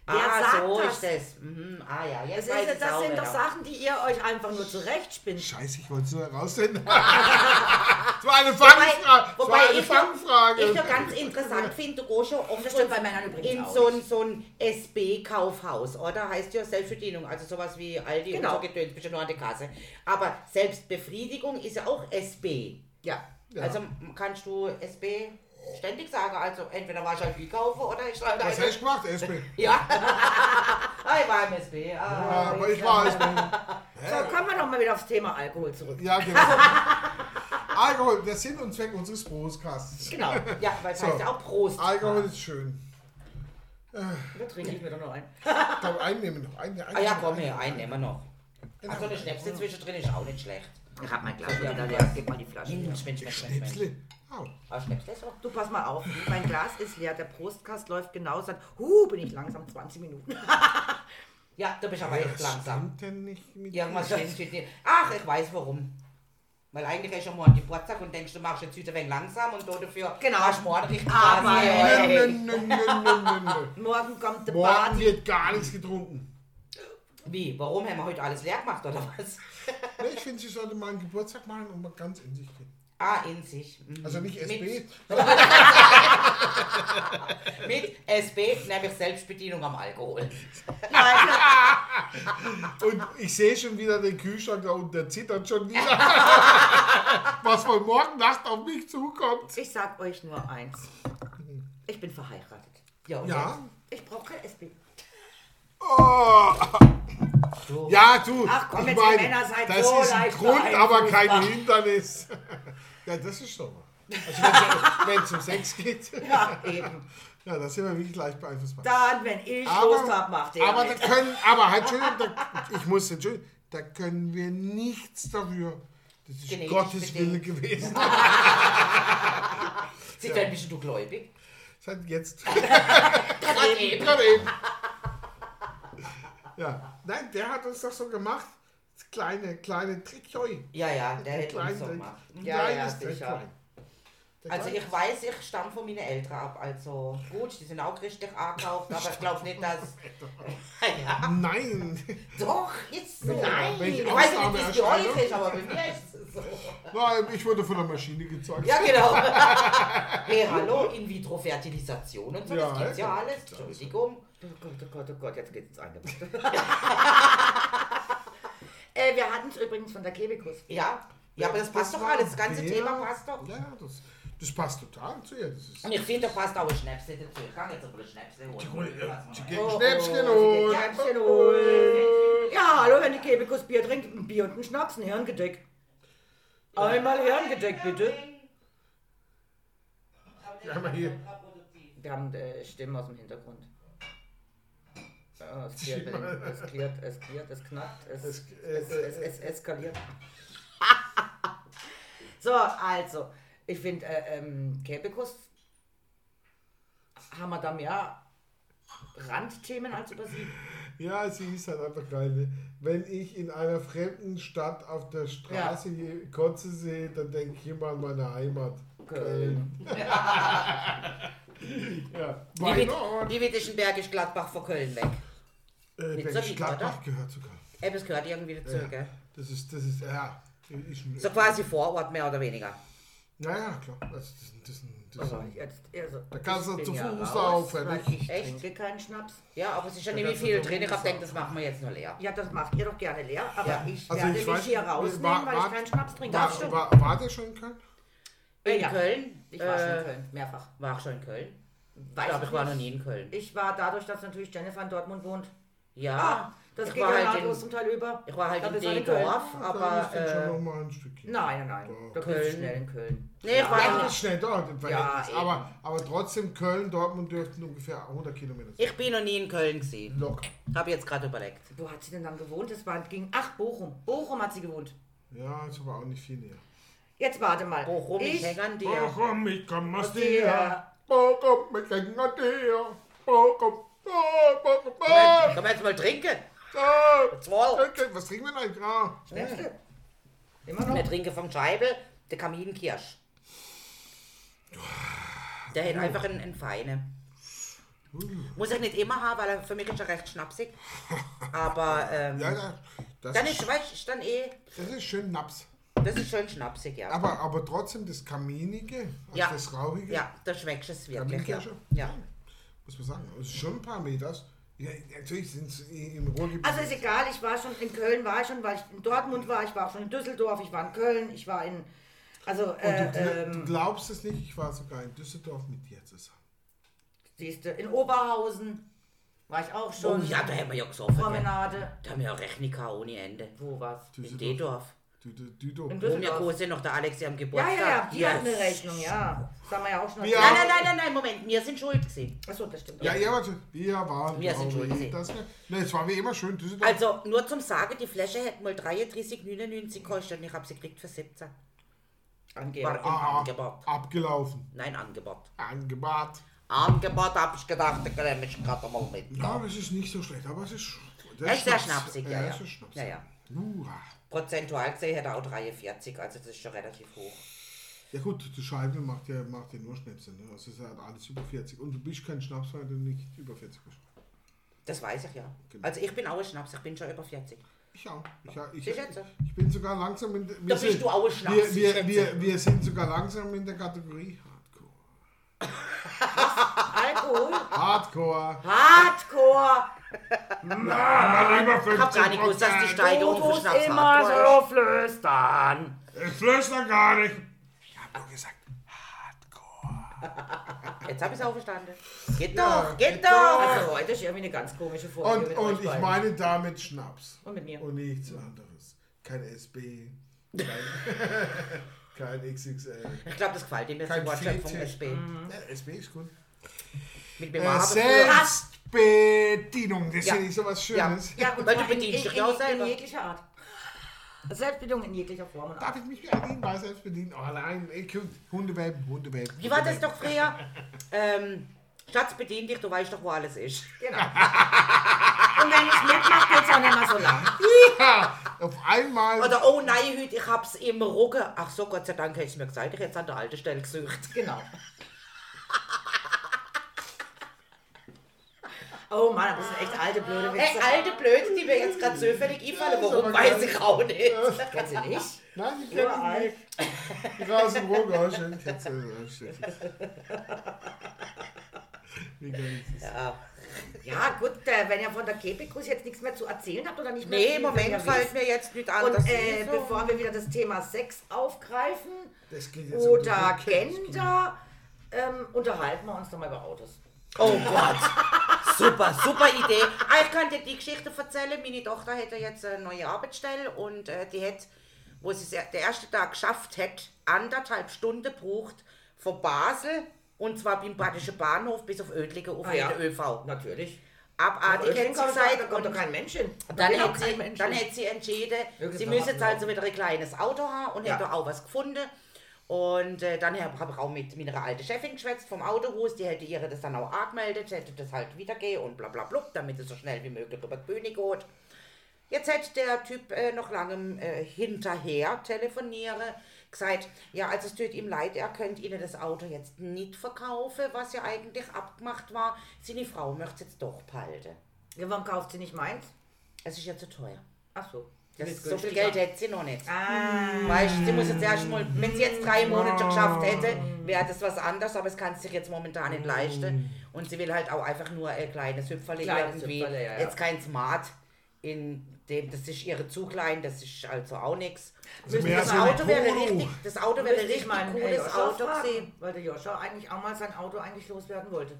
Wer ah, sagt so das? ist das. Mhm. Ah ja, Das, jetzt ist, weiß ich das sind wieder. doch Sachen, die ihr euch einfach nur zurechtspinnt. Scheiße, ich wollte es nur herausfinden. <laughs> das war eine Fangfrage. Das Wobei war eine ich, Fangfrage. ich noch ganz interessant finde, du gehst schon oft Das bei Männern übrigens in auch so ein, so ein SB-Kaufhaus, oder? Heißt ja Selbstbedienung, also sowas wie Aldi Genau. und so Gedöns, bist du nur an der Kasse. Aber Selbstbefriedigung ist ja auch SB. Ja. Ja. Also kannst du SB ständig sagen, also entweder war ich halt wie kaufen oder ich schreibe Was hast du gemacht, SB? <laughs> Ja. ah, ich war im SB. Ja, Ah, aber ich war SB. <laughs> So, kommen wir doch mal wieder aufs Thema Alkohol zurück. Ja, genau. <laughs> Alkohol, der Sinn und Zweck unseres Podcasts. Genau. Ja, weil es So. heißt ja auch Prost. Alkohol ist schön. Da trinke ich mir doch noch ein. Ich glaube, einen nehmen wir noch. Einen, einen Ah ja, komm her, einen nehmen wir noch. Achso, der Schnäpsel zwischendrin ist auch nicht schlecht. Ich hab mein Glas wieder leer. Gib mal die Flasche. Mensch, Mensch, Mensch, Mensch, Mensch. Au. Ah, so? Du pass mal auf, mein Glas ist leer, der Prostkast läuft genau, seit, huh, bin ich langsam 20 Minuten. <laughs> Ja, du bist aber echt Was langsam. stimmt denn nicht mit Irgendwas dir? <laughs> stimmt mit dir. Ach, ich weiß warum. Weil eigentlich hast du morgen Geburtstag und denkst, du machst jetzt heute ein wenig langsam und du dafür Genau. hast du morgen richtig Aber- Nö, nö, nö, nö. Morgen kommt der Morgen Bart. wird gar nichts getrunken. Wie? Warum haben wir heute alles leer gemacht oder was? Nee, ich finde, sie sollte mal einen Geburtstag machen und mal ganz in sich gehen. Ah, in sich. Mhm. Also nicht SB. Mit, <laughs> mit SB, nämlich Selbstbedienung am Alkohol. <laughs> Und ich sehe schon wieder den Kühlschrank da unten, der zittert schon wieder. <laughs> Was von morgen Nacht auf mich zukommt. ich sag euch nur eins. Ich bin verheiratet. Ja, und Ja. Ich brauche kein SB. Oh. Du. Ja, du. Ach komm, ich jetzt, meine, Männer seid das so ist ein Grund, aber kein. Hindernis. <laughs> Ja, das ist schon mal. Also wenn es um Sex geht, <laughs> Ja, eben. <laughs> ja, da sind wir wirklich leicht beeinflussbar. Dann, wenn ich Lust hab, macht ihr aber da können, aber halt, Entschuldigung, da, ich muss entschuldigen, da können wir nichts dafür. Das ist Genetisch Gottes Wille gewesen. Sieht ein bisschen du gläubig. Seit jetzt. Gerade eben. Gerade eben. Ja, nein, der hat uns doch so gemacht. Das kleine, kleine Trickjoi. Ja, ja, der hätte uns so gemacht. Ja, ja, sicher. Also ich weiß, ich stamme von meinen Eltern ab. Also gut, die sind auch richtig angekauft, aber ich glaube nicht, dass... <laughs> ja, Nein. doch, ist so. Nein. Ich weiß nicht, wie es bei euch ist, aber bei mir ist es so. Nein, ich wurde von der Maschine gezeugt. Ja, genau. <laughs> hey, hallo, In-vitro-Fertilisation und so, Ja, das gibt's ja ja. alles. Entschuldigung. Oh Gott, oh Gott, oh Gott, jetzt geht's ins Eingemachte. <laughs> äh, wir hatten es übrigens von der Kebekus. Ja, ja, aber das passt doch war alles, das ganze der- Thema passt doch. Ja, das, das passt total zu ihr. Das ist Und ich finde, da passt auch ein Schnäpsel dazu. Ich kann jetzt aber ein Schnäpsel holen. Sie Oh, geht oh, Schnäpschen sie geht holen. Schnäpschen holen. Ja, hallo, wenn die Kebekus Bier trinkt, ein Bier und ein Schnaps, ein Hirngedeck. Einmal Hirngedeck, bitte. Ja, mal hier. Wir haben äh, Stimmen aus dem Hintergrund. Ja, es, dem- es klirrt, es klirrt, es knackt, es, es, Es- es, es, eskaliert. <laughs> so, also, ich finde, äh, ähm, Kebekus haben wir da mehr Randthemen als über sie. Ja, sie ist halt einfach geil. ne? Wenn ich in einer fremden Stadt auf der Straße je Kotze sehe, dann denke ich immer an meine Heimat. Köln. <laughs> Ja, weit, not? wie weit ist Bergisch Gladbach von Köln weg? Äh, Nicht so Bergisch weit, Gladbach oder? gehört Köln. Eben, es gehört irgendwie dazu, Ja. gell? Das ist, das ist, ja. Ist ein, So quasi Vorort, mehr oder weniger. Naja, klar. Also, das, das, das, das, Also, jetzt, also, Da kannst du zu Fuß raus, weil nicht? Ich Echt? trinke keinen Schnaps. Ja, aber es ist ja Da nicht wie viel so drin. Ich hab rumsaufen. gedacht, das machen wir jetzt nur leer. Ja, das macht ihr doch gerne leer, aber Ja. ich Also werde ich mich weiß- hier war- rausnehmen, war- weil ich keinen Schnaps trinke. War, du? war, war der schon in Köln? In ja. Köln? Ich war schon in Äh, Köln, mehrfach. War ich schon in Köln? Weiß ich glaube, ich war noch nie in Köln. Ich war dadurch, dass natürlich Jennifer in Dortmund wohnt. Ja, Ah, das ich geht war ja halt nahtlos in, zum Teil über. ich war halt Da in Köln aber dann schon äh, noch mal ein Stückchen. Nein, nein, nein. Da du Köln. schnell in Köln. Nee, ich war Ja, das ist schnell dort im Verhältnis. eben. aber, aber trotzdem, Köln, Dortmund dürften ungefähr 100 Kilometer sein. Ich bin noch nie in Köln gesehen. Locker. Habe jetzt gerade überlegt. Wo hat sie denn dann gewohnt? Es war, ging, ach, Bochum. Bochum hat sie gewohnt. Ja, ist aber auch nicht viel näher. Jetzt warte mal. Bochum, ich ich, an dir. Bochum, ich komm aus dir. Bochum, ich häng an dir. Bochum, Bochum, Können wir, oh, können wir jetzt mal trinken? Zwei. Okay, Was trinken wir denn eigentlich? Ah, Schnäpsel. Immer noch. Wir trinken vom Scheibel der Kaminkirsch. Der hat einfach einen, einen feinen. Muss ich nicht immer haben, weil er für mich ist er recht schnapsig. <laughs> Aber ähm, ja, ja. Das, dann ist, ist, weißt, ist dann eh, das ist schön Naps. das ist schön schnapsig, ja. Aber, aber trotzdem das Kaminige, also Ja. das Rauchige, ja, da schmeckt es wirklich. Ja. Ja. Muss man sagen. Es ist schon ein paar Meters. Ja, natürlich sind es im Ruhrgebiet. Also ist egal, ich war schon in Köln, war ich schon, weil ich in Dortmund war, ich war auch schon in Düsseldorf, ich war in Köln, ich war in. Also, Und äh, du, gl- du ähm, glaubst es nicht, ich war sogar in Düsseldorf mit dir zusammen. siehst du, in Oberhausen war ich auch Oh schon. ja, da haben wir ja gesoffen. Promenade. Da haben wir ja gehabt ohne Ende. Wo war's? In Düsseldorf. Dedorf. Düdo. In Und groß sind noch der Alex am Ja, Geburtstag. ja, ja, die Yes. hat eine Rechnung, ja. Das haben wir ja auch schon Ja. Nein, nein, nein, nein, nein, Moment, wir sind schuld gewesen. Achso, das stimmt. Ja, ja, warte. Wir waren. Wir sind schuld gewesen. Das, ne, es war wie immer schön. Düsseldorf. Also, nur zum Sagen, die Flasche hätte mal 33,99 gekostet und ich habe sie gekriegt für 17. Angeblich. War im Ah, Angebot. abgelaufen. Nein, Angebot. Angebot. Angebot habe ich gedacht, da nehme ich gerade mal mit. Ja, aber es ist nicht so schlecht. Aber es ist. Er ist sehr Schnaps. schnapsig, ja, ja. schnapsig. Ja, ja. Prozentual gesehen hätte er auch 43, also das ist schon relativ hoch. ja gut, die Scheibe macht ja, macht ja nur Schnäpse. Ne? Also es ist halt alles über 40. Und du bist kein Schnaps, weil du nicht über 40 bist. Das weiß ich ja. Genau. Also ich bin auch ein Schnaps, ich bin schon über 40. Ich auch. Ich, ich, ich bin sogar langsam in der. Da bist sind- du auch ein Schnaps, Wir, wir, wir, wir sind sogar langsam in der Kategorie Hardcore. <laughs> Alkohol. Hardcore. Hardcore. Mal über 50 Ich habe gar nicht gewusst, dass die Steigerung Du für Schnaps immer so flüstern. Ich flüster gar nicht. Ich habe nur gesagt Hardcore. Jetzt habe ich es auch verstanden. Geht Ja, doch, geht geht doch. doch. Also heute ist irgendwie eine ganz komische Folge Und, mit und euch ich beiden. meine damit Schnaps. Und mit mir. Und nichts anderes. Kein SB. Kein, <laughs> kein XXL. Ich glaube, das gefällt ihm jetzt, Kein Wortschöpfung Fetisch. SB. Ja, SB ist gut. Dem Äh, Habe Selbstbedienung, das Ja. ist ja nicht so was Schönes. Ja, und Weil du bedienst dich ja auch in, selber. in jeglicher Art. Selbstbedienung in jeglicher Form und Darf ich mich bedienen? Mal selbst bedienen? Oh nein, ich, Hundewelpen, Hundewelpen. Wie war das doch früher? Ähm, Schatz, bedien dich, du weißt doch, wo alles ist. Genau. <laughs> und wenn ich mitmache, geht es auch nicht mehr so lang. Ja, auf einmal. Oder, oh nein, heute, ich hab's im Rücken. Ach so, Gott sei Dank hätte ich mir gesagt, ich hätte es an der alten Stelle gesucht. Genau. Oh Mann, das sind echt alte blöde Witze. Ey, alte Blöde, die mir jetzt gerade zufällig einfallen, Ja, ist warum weiß ich auch nicht. Kennst du nicht? Nein, die Uralt. ich nicht. Raus im Roger, schön. Kennst du, ja, shit. Wie geil ist das? Ja. Ja, gut, äh, wenn ihr von der Kepikus jetzt nichts mehr zu erzählen habt oder nicht mehr Nee, im Moment fällt mir jetzt nicht an, Und äh, ich so- bevor wir wieder das Thema Sex aufgreifen Das geht jetzt um oder die Rückkehr. Gender, ähm, unterhalten wir uns doch mal über Autos. Oh Gott. Super, super Idee. Ah, ich kann dir die Geschichte erzählen. Meine Tochter hätte jetzt eine neue Arbeitsstelle und äh, die hat, wo sie es der erste Tag geschafft hat, anderthalb Stunden gebraucht von Basel und zwar beim Badischen Bahnhof bis auf Oedlingen auf Ah, ja. den ÖV. Natürlich. Abartig hätte sie da gesagt. kommt doch kein Mensch hin. Da Dann hätte, kein sie, Mensch dann hätte sie entschieden, Irgendwann sie müsse jetzt also wieder ein kleines Auto haben und Ja. hätte auch was gefunden. Und äh, dann habe ich auch mit meiner alten Chefin geschwätzt vom Autohaus, die hätte ihre das dann auch angemeldet, hätte das halt wiedergehen und bla bla bla, damit es so schnell wie möglich über die Bühne geht. Jetzt hätte der Typ äh, noch lange äh, hinterher telefonieren, gesagt, ja, also es tut ihm leid, er könnte Ihnen das Auto jetzt nicht verkaufen, was ja eigentlich abgemacht war. Seine Frau möchte es jetzt doch behalten. Ja, warum kauft sie nicht meins? Es ist ja zu teuer. Ach so. Das, so viel. Geld hätte sie noch nicht. Ah. Weißt du, sie muss jetzt erst mal, wenn sie jetzt drei Monate geschafft hätte, wäre das was anderes, aber es kann sie sich jetzt momentan nicht leisten. Und sie will halt auch einfach nur ein kleines Hüpferle Kleines irgendwie. Hüpferle, ja, ja. Jetzt kein Smart, in dem, das ist ihre zu klein, das ist also auch nichts. Also Das so Auto wäre richtig, das Auto wäre richtig mal cooles Auto fragen, gesehen. Weil der Joscha eigentlich auch mal sein Auto eigentlich loswerden wollte.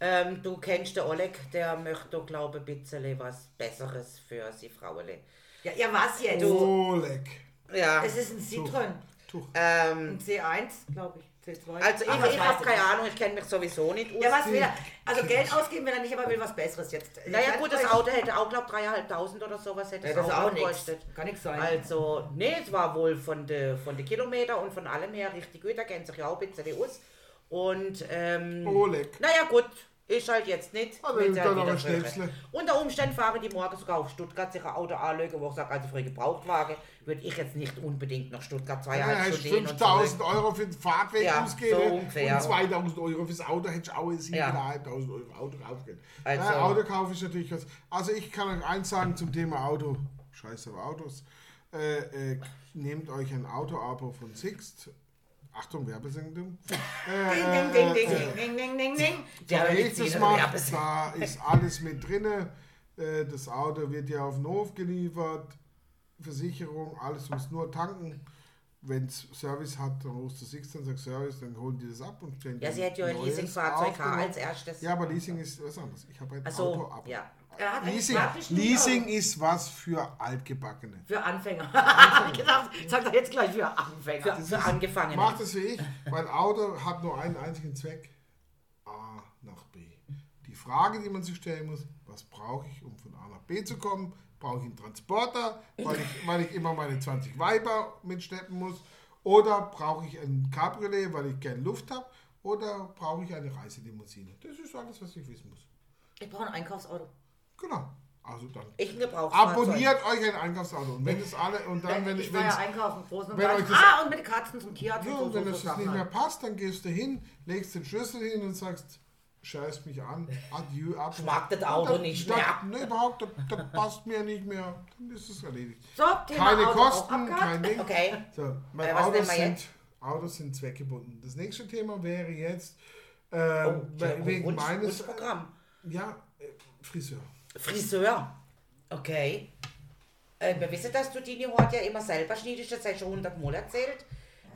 Ähm, du kennst den Oleg, der möchte, glaube ich, ein bisschen was Besseres für sie Frauele. Ja, ja was jetzt? Oleg. Ja. Es ist ein Citroën. Tuch. Ähm, Ein C1, glaube ich. C2. also ich, ich habe keine nicht. Ahnung, ich kenne mich sowieso nicht aus. Ja, was will er? Also Geld ausgeben will er nicht, aber will was Besseres jetzt. Naja gut, das Auto hätte auch, glaube ich, 3.500 oder sowas hätte Ja, es das auch auch gekostet. Kann nichts sein. Also, nee, es war wohl von den von de Kilometer und von allem her richtig gut, da kennt sich ja auch ein bisschen aus. Und, ähm, Oleg. naja gut, ist halt jetzt nicht. Aber dann halt noch ein. Schnäpsle. Unter Umständen fahren die morgen sogar auf Stuttgart sich ein Auto anlegen, wo ich sage, also für einen Gebrauchtwagen würde ich jetzt nicht unbedingt nach Stuttgart Ja, Stunden hin und 5000 zurück. Euro für den Fahrtweg Ja, ausgeben so ungefähr. und 2000 Euro fürs Auto hättest du auch ein Ja. 7.500 Euro Auto raufgehen. Also- ja, Autokauf ist natürlich was. Also ich kann euch eins sagen zum Thema Auto. Scheiße auf Autos. Äh, äh, nehmt euch ein Auto-Abo von Sixt. Achtung, Werbesendung. ding, ding, ding, ding, ding, ding, ding, ding, ding. nächstes macht, da ist alles mit drinne. Äh, das Auto wird ja auf den Hof geliefert, Versicherung, alles, muss nur tanken. Wenn es Service hat, dann rufst du Six und sagst Service, dann holen die das ab und stellen Ja, sie hätte ja ein Leasing-Fahrzeug genau. als erstes. Ja, aber Leasing ist was anderes. Ich habe ein so, Auto ab. Ja, er hat Leasing, Leasing ist was für Altgebackene. Für Anfänger. <laughs> Gedacht, sag doch jetzt gleich für Anfänger. Für, für Angefangene. Mach das wie ich. Mein Auto hat nur einen einzigen Zweck. A nach B. Die Frage, die man sich stellen muss, was brauche ich, um von A nach B zu kommen? Brauche ich einen Transporter, weil ich, weil ich immer meine 20 Weiber mitschleppen muss? Oder brauche ich ein Cabriolet, weil ich gerne Luft habe? Oder brauche ich eine Reiselimousine? Das ist alles, was ich wissen muss. Ich brauche ein Einkaufsauto. Genau. Also dann Ich Gebrauchsfahrzeug. abonniert euch ein Einkaufsauto. Und wenn es alle und dann, wenn ich es war ja einkaufen, großen und wenn euch das- Ah, und mit den Katzen zum Tierarzt Ja, und so, und wenn so, es so nicht mehr halt. passt, dann gehst du hin, legst den Schlüssel hin und sagst, scheiß mich an, adieu, ab. Ich mag das Auto dann- nicht mehr. Nee, überhaupt, das, das passt mir nicht mehr. Dann ist es erledigt. So, Thema Keine Auto Kosten, kein Ding. Okay. So, mein Äh, Autos, sind? Autos sind zweckgebunden. Das nächste Thema wäre jetzt, äh, Oh, wegen Wunsch, meines, Wunschprogramm. ja, äh, Friseur. Friseur. Okay. Äh, wir wissen, dass du deine Haare ja immer selber schneidest, das hast du schon hundertmal erzählt.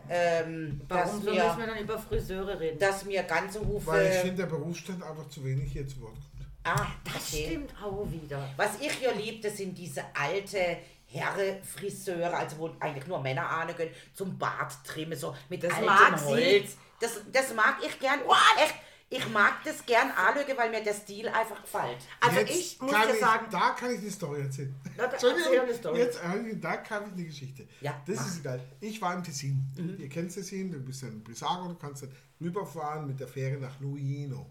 Ähm, Warum dass, so müssen wir, wir dann über Friseure reden? dass mir ganze Hufe... Weil ich finde, der Berufsstand einfach zu wenig hier zu Wort kommt. ah, das okay. stimmt auch wieder. Was ich ja liebe, das sind diese alte Herre-Friseure, also wo eigentlich nur Männer ahnen können, zum Bart trimmen, so mit Das altem mag sie. Holz. Das, das mag ich gern. Echt, ich mag das gern anschauen, weil mir der Stil einfach gefällt. Also Jetzt ich muss dir ich, sagen, Da kann ich eine Story erzählen. Na, da- Entschuldigung, erzähl eine Story. Jetzt, äh, da kann ich eine Geschichte. Ja, das mach. ist geil. Ich war im Tessin. Ihr kennt Tessin, du bist ja in Brissago, du kannst dann rüberfahren mit der Fähre nach Luino.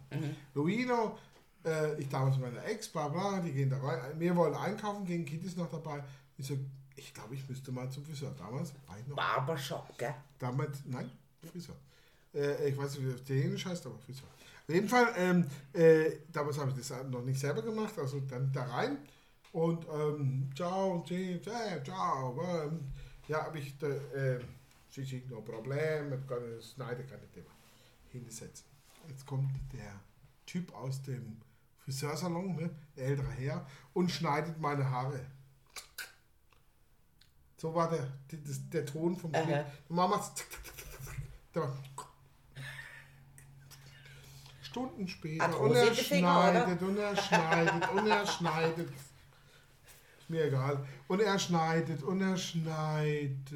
Luino, äh, ich damals mit meiner Ex, bla bla, die gehen da rein. Wir wollen einkaufen gehen, Kind ist noch dabei. Ich so, ich glaube, ich müsste mal zum Friseur. Damals war ich noch. Barbershop, gell? Damals, nein, Friseur. Äh, ich weiß nicht, wie das Italienisch heißt, aber Friseur. Auf jeden Fall, ähm, äh, damals habe ich das noch nicht selber gemacht, also dann da rein und ähm, ciao, sì, sì, ciao. Ähm, ja, habe ich, da, äh, sì, no problem, ich kann es schneiden, kein Thema. Hinsetzen. Jetzt kommt der Typ aus dem Friseursalon, ne, der ältere Herr, und schneidet meine Haare. So war der, das, der Ton vom. Schnitt. Mama <laughs> Stunden später und er schneidet und er schneidet und er schneidet. Ist mir egal. Und er schneidet und er schneidet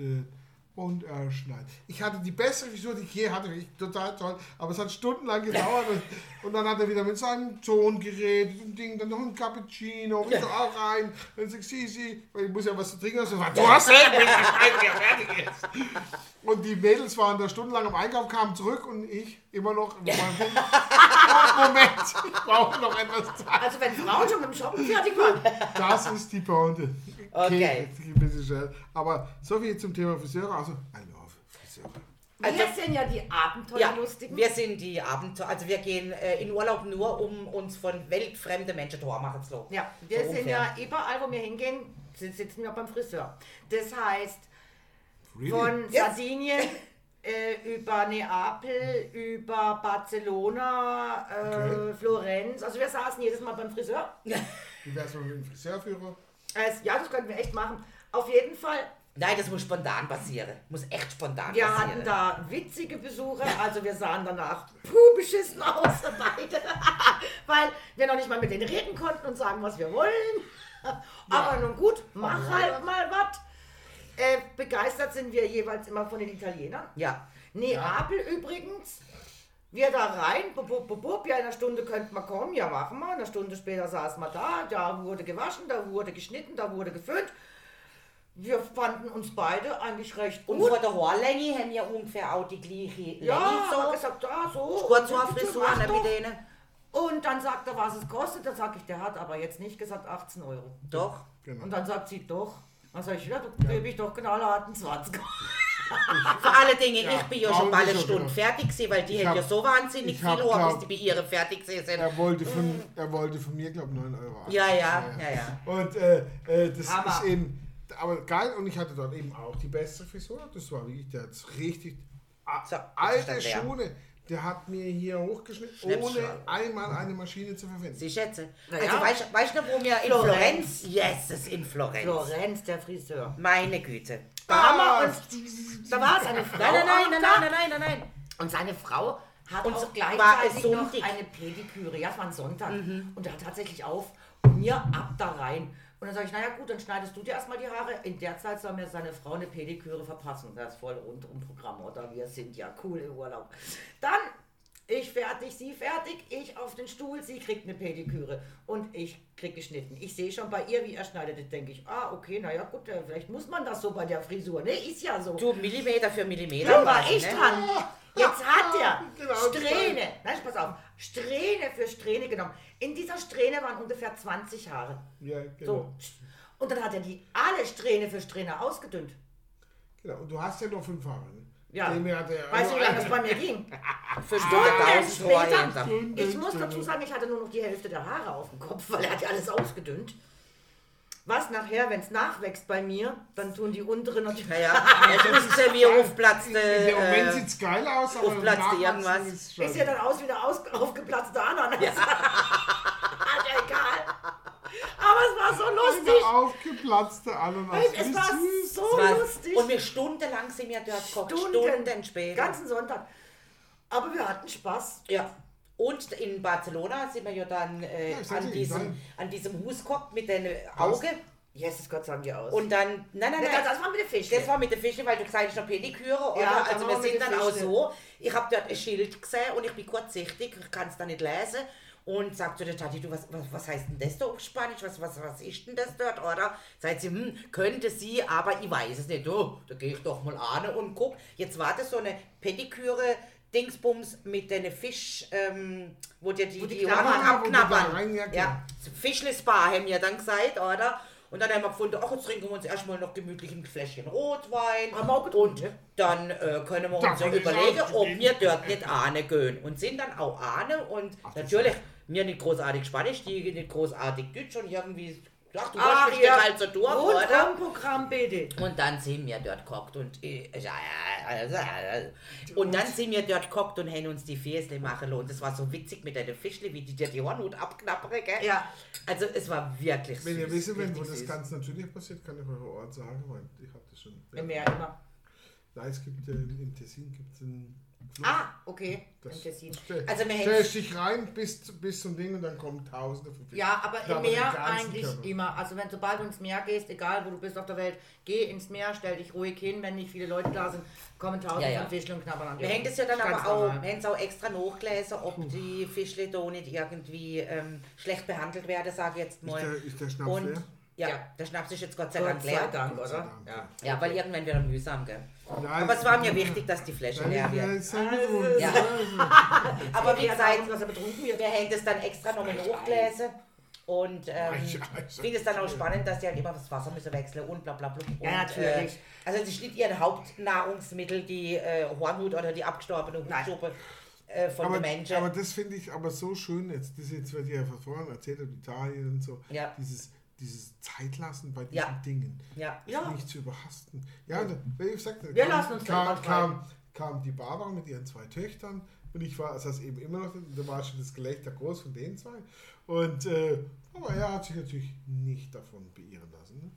und er schneidet. Ich hatte die beste Frisur, die ich je hatte. Ich, total toll. Aber es hat stundenlang gedauert. und, und dann hat er wieder mit seinem Sohn geredet und Ding, dann noch ein Cappuccino. Ich so auch rein. Dann sag ich, sie, weil ich muss ja was zu trinken. Also, du hast der fertig ist. Und die Mädels waren da stundenlang am Einkauf, kamen zurück und ich immer noch in meinem. Moment, <laughs> ich brauche noch etwas Zeit. also wenn Frauen schon mit dem Shoppen fertig waren. Das ist die Pointe. Okay. jetzt ein bisschen schnell. Aber so viel zum Thema Friseure. Also, I love Friseure. Wir sind ja die Ja, Abenteuerlustigen. wir sind die Abenteuer, also wir gehen äh, in Urlaub nur, um uns von weltfremden Menschen Tor machen zu lassen. Ja, wir So sind ungefähr. ja überall, wo wir hingehen, sitzen wir beim Friseur. Das heißt, Really? von Yes. Sardinien <laughs> äh, über Neapel, über Barcelona, äh, Okay. Florenz. Also wir saßen jedes Mal beim Friseur. Wie wär's mal mit dem Friseurführer? Also, ja, das könnten wir echt machen. Auf jeden Fall, Nein, das muss spontan passieren. Muss echt spontan wir passieren. hatten da witzige Besucher, also wir sahen danach puh beschissen aus, <laughs> beide. <laughs> Weil wir noch nicht mal mit denen reden konnten und sagen, was wir wollen. Aber nun gut, mach halt mal was. Äh, begeistert sind wir jeweils immer von den Italienern. Ja. Neapel übrigens. Wir da rein, bub, bub, bub, bub, ja, in einer Stunde könnten wir kommen, ja, machen wir. Eine Stunde später saßen wir da, da wurde gewaschen, da wurde geschnitten, da wurde geföhnt. Wir fanden uns beide eigentlich recht Und gut. von der Haarlänge haben wir ungefähr auch die gleiche ja, Länge. hat So. gesagt, ja, so. Kurzhaarfrisur ne, mit denen. Und dann sagt er, was es kostet. Dann sag ich, der hat aber jetzt nicht gesagt 18 Euro. Doch. Genau. Und dann sagt sie, doch. Dann sag ich, ja, da gebe ich doch genau 28. Vor allen Dingen, Ja, ich bin ja schon mal Sie eine Stunde genau. fertig gewesen, weil die hätten ja so wahnsinnig viel Haar, bis die bei ihre fertig gewesen sind. Er wollte von, er wollte von mir, glaube ich, 9 Euro. Ja, ja, ja, ja. Und äh, äh, das Aber- ist eben, aber geil. Und ich hatte dort eben auch die beste Frisur. Das war wirklich, der hat richtig a- So, alte. Schuhe. Der hat mir hier hochgeschnitten, ohne einmal eine Maschine zu verwenden. Sie schätze. Na Also ja. weißt weißt du, wo wir in Florenz. Florenz? Yes, es ist in Florenz. Florenz, der Friseur. Meine Güte. Da haben wir uns, da war es eine Frau. Nein, nein, nein, nein, nein, nein, nein, nein. Und seine Frau hat Und auch so- gleichzeitig noch Sonntag? eine Pediküre. Ja, es war ein Sonntag. Mhm. Und er hat tatsächlich auf und mir ab da rein. Und dann sage ich, naja gut, dann schneidest du dir erstmal die Haare. In der Zeit soll mir seine Frau eine Pediküre verpassen. Das ist voll rundum Programm, oder? Wir sind ja cool im Urlaub. Dann ich fertig, sie fertig, ich auf den Stuhl, sie kriegt eine Pediküre und ich krieg geschnitten. Ich sehe schon bei ihr, wie er schneidet, denke ich, ah, okay, naja gut, äh, vielleicht muss man das so bei der Frisur. Ne, ist ja so. Du, Millimeter für Millimeter. Dann war quasi, ich ne? dran. <laughs> Jetzt hat er Genau, Strähne, nein, pass auf, Strähne für Strähne genommen. In dieser Strähne waren ungefähr 20 Haare. Ja, genau. So. Und dann hat er die alle Strähne für Strähne ausgedünnt. genau. Und du hast ja noch fünf Haare. Ne? Ja. Weißt du, wie lange das bei mir ging? <laughs> Für Stunden später. Ich muss dazu sagen, ich hatte nur noch die Hälfte der Haare auf dem Kopf, weil er hat ja alles ausgedünnt. Was nachher, wenn es nachwächst bei mir, dann tun die unteren natürlich. Naja, jetzt ist ja wie <laughs> aufplatzte. In dem Moment Äh, sieht es geil aus, aber aufplatzte irgendwas. ist sehe dann aus wie eine aus, aufgeplatzte Ananas. Ja. <laughs> egal. Aber es war. Eine aufgeplatzte Ananas. Es Wie war süß. so was- lustig. Und wir stundenlang sind wir dort gekocht. Stunden, später. Ganzen Sonntag. Aber wir hatten Spaß. Ja. Und in Barcelona sind wir ja dann äh, Ja, an, diesem, an diesem Hus gekocht mit den Augen. Jesus Gott sagen die aus. Und dann, nein, nein, das, nein. das war mit den Fischen. Das war mit den Fischen, weil du gesagt hast, noch Pediküre, oder? Ja, also wir sind dann den auch Fischen. so, ich habe dort ein Schild gesehen und ich bin kurzsichtig, ich kann es da nicht lesen. Und sagt zu der Tati, du, was, was, was heißt denn das da auf Spanisch? Was, was, was ist denn das dort, oder? Sagt sie, hm, könnte sie, aber ich weiß es nicht. Oh, da gehe ich doch mal an und guck. Jetzt war das so eine Pediküre, Dingsbums mit den Fisch, ähm, wo dir die, Wo die die Ohren abknabbern. ja, ja, genau. Fischle-Spa haben wir dann gesagt, oder? Und dann haben wir gefunden, ach, jetzt trinken wir uns erstmal noch gemütlich ein Fläschchen Rotwein. Haben wir auch getrunken, und dann äh, können wir uns ja überlegen, ob wir dort nicht ahne gehen. Und sind dann auch ahne und das natürlich, mir nicht großartig Spanisch, die nicht großartig Deutsch und irgendwie, ach, du Ah, hast mich ja. halt so durch, oder? Rundum-Programm, bitte. Und dann sind wir dort gekocht und äh, ja, ja, und dann sind wir dort gekocht und haben uns die Fäsle machen lassen. Und das war so witzig mit den Fischle, wie die dir die Hornhaut abknappern, gell? Ja. Also es war wirklich Wenn ihr süß, wissen wollt, wo das süß. ganz natürlich passiert, kann ich euch Ort sagen, weil ich habe das schon. Im Meer immer. Nein, es gibt äh, in Tessin gibt es einen. Ah, okay. Das- Tessin. Also wir stellst dich rein bis, bis zum Ding und dann kommen Tausende von Fischen. Ja, aber im Meer eigentlich Körper. immer. Also wenn sobald du ins Meer gehst, egal wo du bist auf der Welt, geh ins Meer, stell dich ruhig hin, wenn nicht viele Leute da sind, kommen tausende Ja, ja. von Fischl und knabbern an dir. Wir hängen das ja dann Ganz aber auch, es auch extra nachgelesen, ob die Fischle da nicht irgendwie ähm, schlecht behandelt werden, sage ich jetzt Ist mal. der, ist der Schnaps Und leer? Ja, Ja. der Schnaps ist jetzt Gott sei Gott Dank sei leer. Dank, Gott sei oder? Dank. Ja. Ja, weil irgendwann wieder mühsam, gell? Nein, Aber es war mir wichtig, dass die Flasche leer wird. ist ja. <laughs> Ja. Aber wie gesagt, was er betrunken wird. wir haben das dann extra nochmal nachgelesen. Und ähm, ich finde es dann auch spannend, dass die halt immer das Wasser müssen wechseln und bla bla bla. Und, Ja, natürlich. Äh, also es ist nicht ihr Hauptnahrungsmittel, die äh, Hornhut oder die abgestorbene Nein. Hutsuppe äh, von Aber, den Menschen. aber das finde ich aber so schön, jetzt, das jetzt wird ja von vorhin erzählt, und Italien und so, Ja. dieses, dieses Zeitlassen bei diesen Ja. Dingen. ja. Ja. Nicht zu überhasten. Ja, und, wie ich sagte, Wir kam, lassen uns kam, kam, kam die Barbara mit ihren zwei Töchtern und ich war, das eben immer noch, da war schon das Gelächter groß von den zwei. Und äh, aber er hat sich natürlich nicht davon beirren lassen. Ne?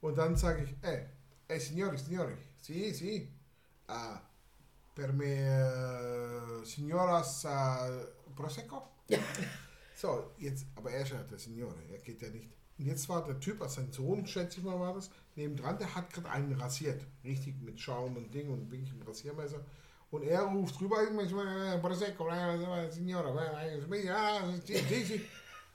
Und dann sage ich, ey, ey, signori, signori, sì, sì, ah, per me, äh, signoras äh, prosecco? So, jetzt, aber er ja der Signore, er geht ja nicht. Und jetzt war der Typ, also sein Sohn, schätze ich mal, war das, nebendran, der hat gerade einen rasiert. Richtig mit Schaum und Ding und wirklich mit Rasiermesser. Und er ruft rüber, Prosecco, äh, äh, ja.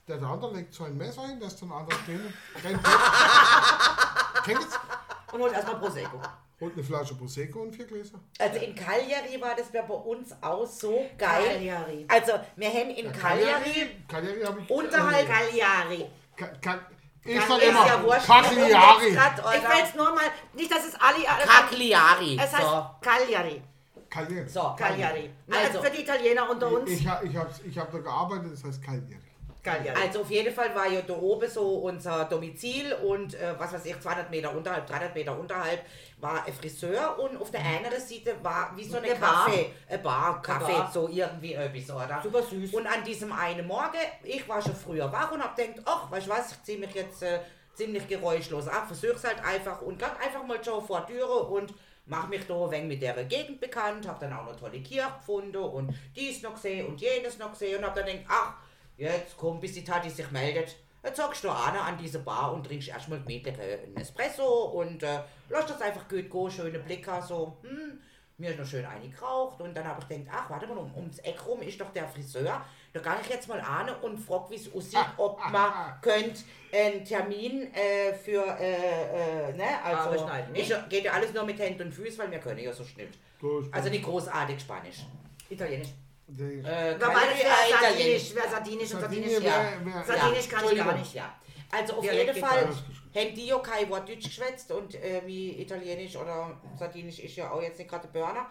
Der andere legt so ein Messer hin, lässt den anderen stehen, rennt? <laughs> Und holt erstmal Prosecco. Holt eine Flasche Prosecco und vier Gläser. Also in Cagliari war das ja bei uns auch so geil. Cagliari. Also wir haben in Cagliari Cagliari habe ich. unterhalb Cagliari. Ka- Ka- ich sag immer, ja Cagliari. Ich will es nur mal, nicht, dass es Ali... Cagliari. Es heißt So. Cagliari. Cagliari. So, Cagliari. Also, Also für die Italiener unter uns. Ich, ha- ich habe ich hab da gearbeitet, das heißt Cagliari. Cagliari. also auf jeden Fall war ja da oben so unser Domizil und äh, was weiß ich, 200 Meter unterhalb, 300 Meter unterhalb war ein Friseur und auf der anderen Seite war wie so eine Eine Bar. Kaffee, eine Bar, Kaffee, Bar. so irgendwie etwas, oder? Super süß. Und an diesem einen Morgen, ich war schon früher wach und hab gedacht, ach, weißt du was, ich zieh mich jetzt äh, ziemlich geräuschlos ab, versuch's halt einfach und gang einfach mal schon vor die Türe und mach mich da ein wenig mit der Gegend bekannt, hab dann auch noch tolle Kirche gefunden und dies noch gesehen und jenes noch gesehen und hab dann gedacht, ach, jetzt komm, bis die Tati sich meldet. Jetzt sagst du an an diese Bar und trinkst erstmal gemütlich einen Espresso und äh, lass das einfach gut gehen, schöne Blicke, so, hm, mir ist noch schön eingeraucht und dann habe ich gedacht, ach, warte mal, um, ums Eck rum ist doch der Friseur. Da kann ich jetzt mal an und frag, wie es aussieht, ob man <laughs> könnt einen Termin äh, für, äh, äh, ne, also, Haare schneiden, ne? ja- geht ja alles nur mit Händen und Füßen, weil wir können ja so schnell. Ich Also nicht großartig Spanisch. Italienisch. Äh, keine das wäre Italienisch. Sardinisch, wäre Sardinisch und Sardinisch ja. Sardinisch kann ich gar nicht. Ja. Also auf Dialekt jeden Fall haben die ja kein Wort Deutsch geschwätzt und äh, wie Italienisch oder Sardinisch ist ja auch jetzt nicht gerade der Burner.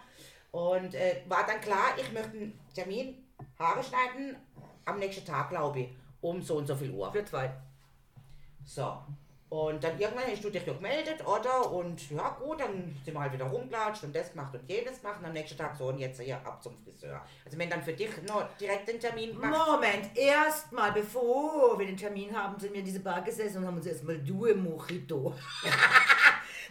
Und äh, war dann klar, ich möchte einen Termin, Haare schneiden, am nächsten Tag, glaube ich, um so und so viel Uhr. Für zwei. So. Und dann irgendwann hast du dich ja gemeldet, oder? Und ja gut, dann sind wir halt wieder rumgelatscht und das gemacht und jenes gemacht und am nächsten Tag so und jetzt hier ab zum Friseur. Also wenn dann für dich noch direkt den Termin gemacht. Moment, erstmal, bevor wir den Termin haben, sind wir in diese Bar gesessen und haben uns erstmal Due Mojito. <laughs>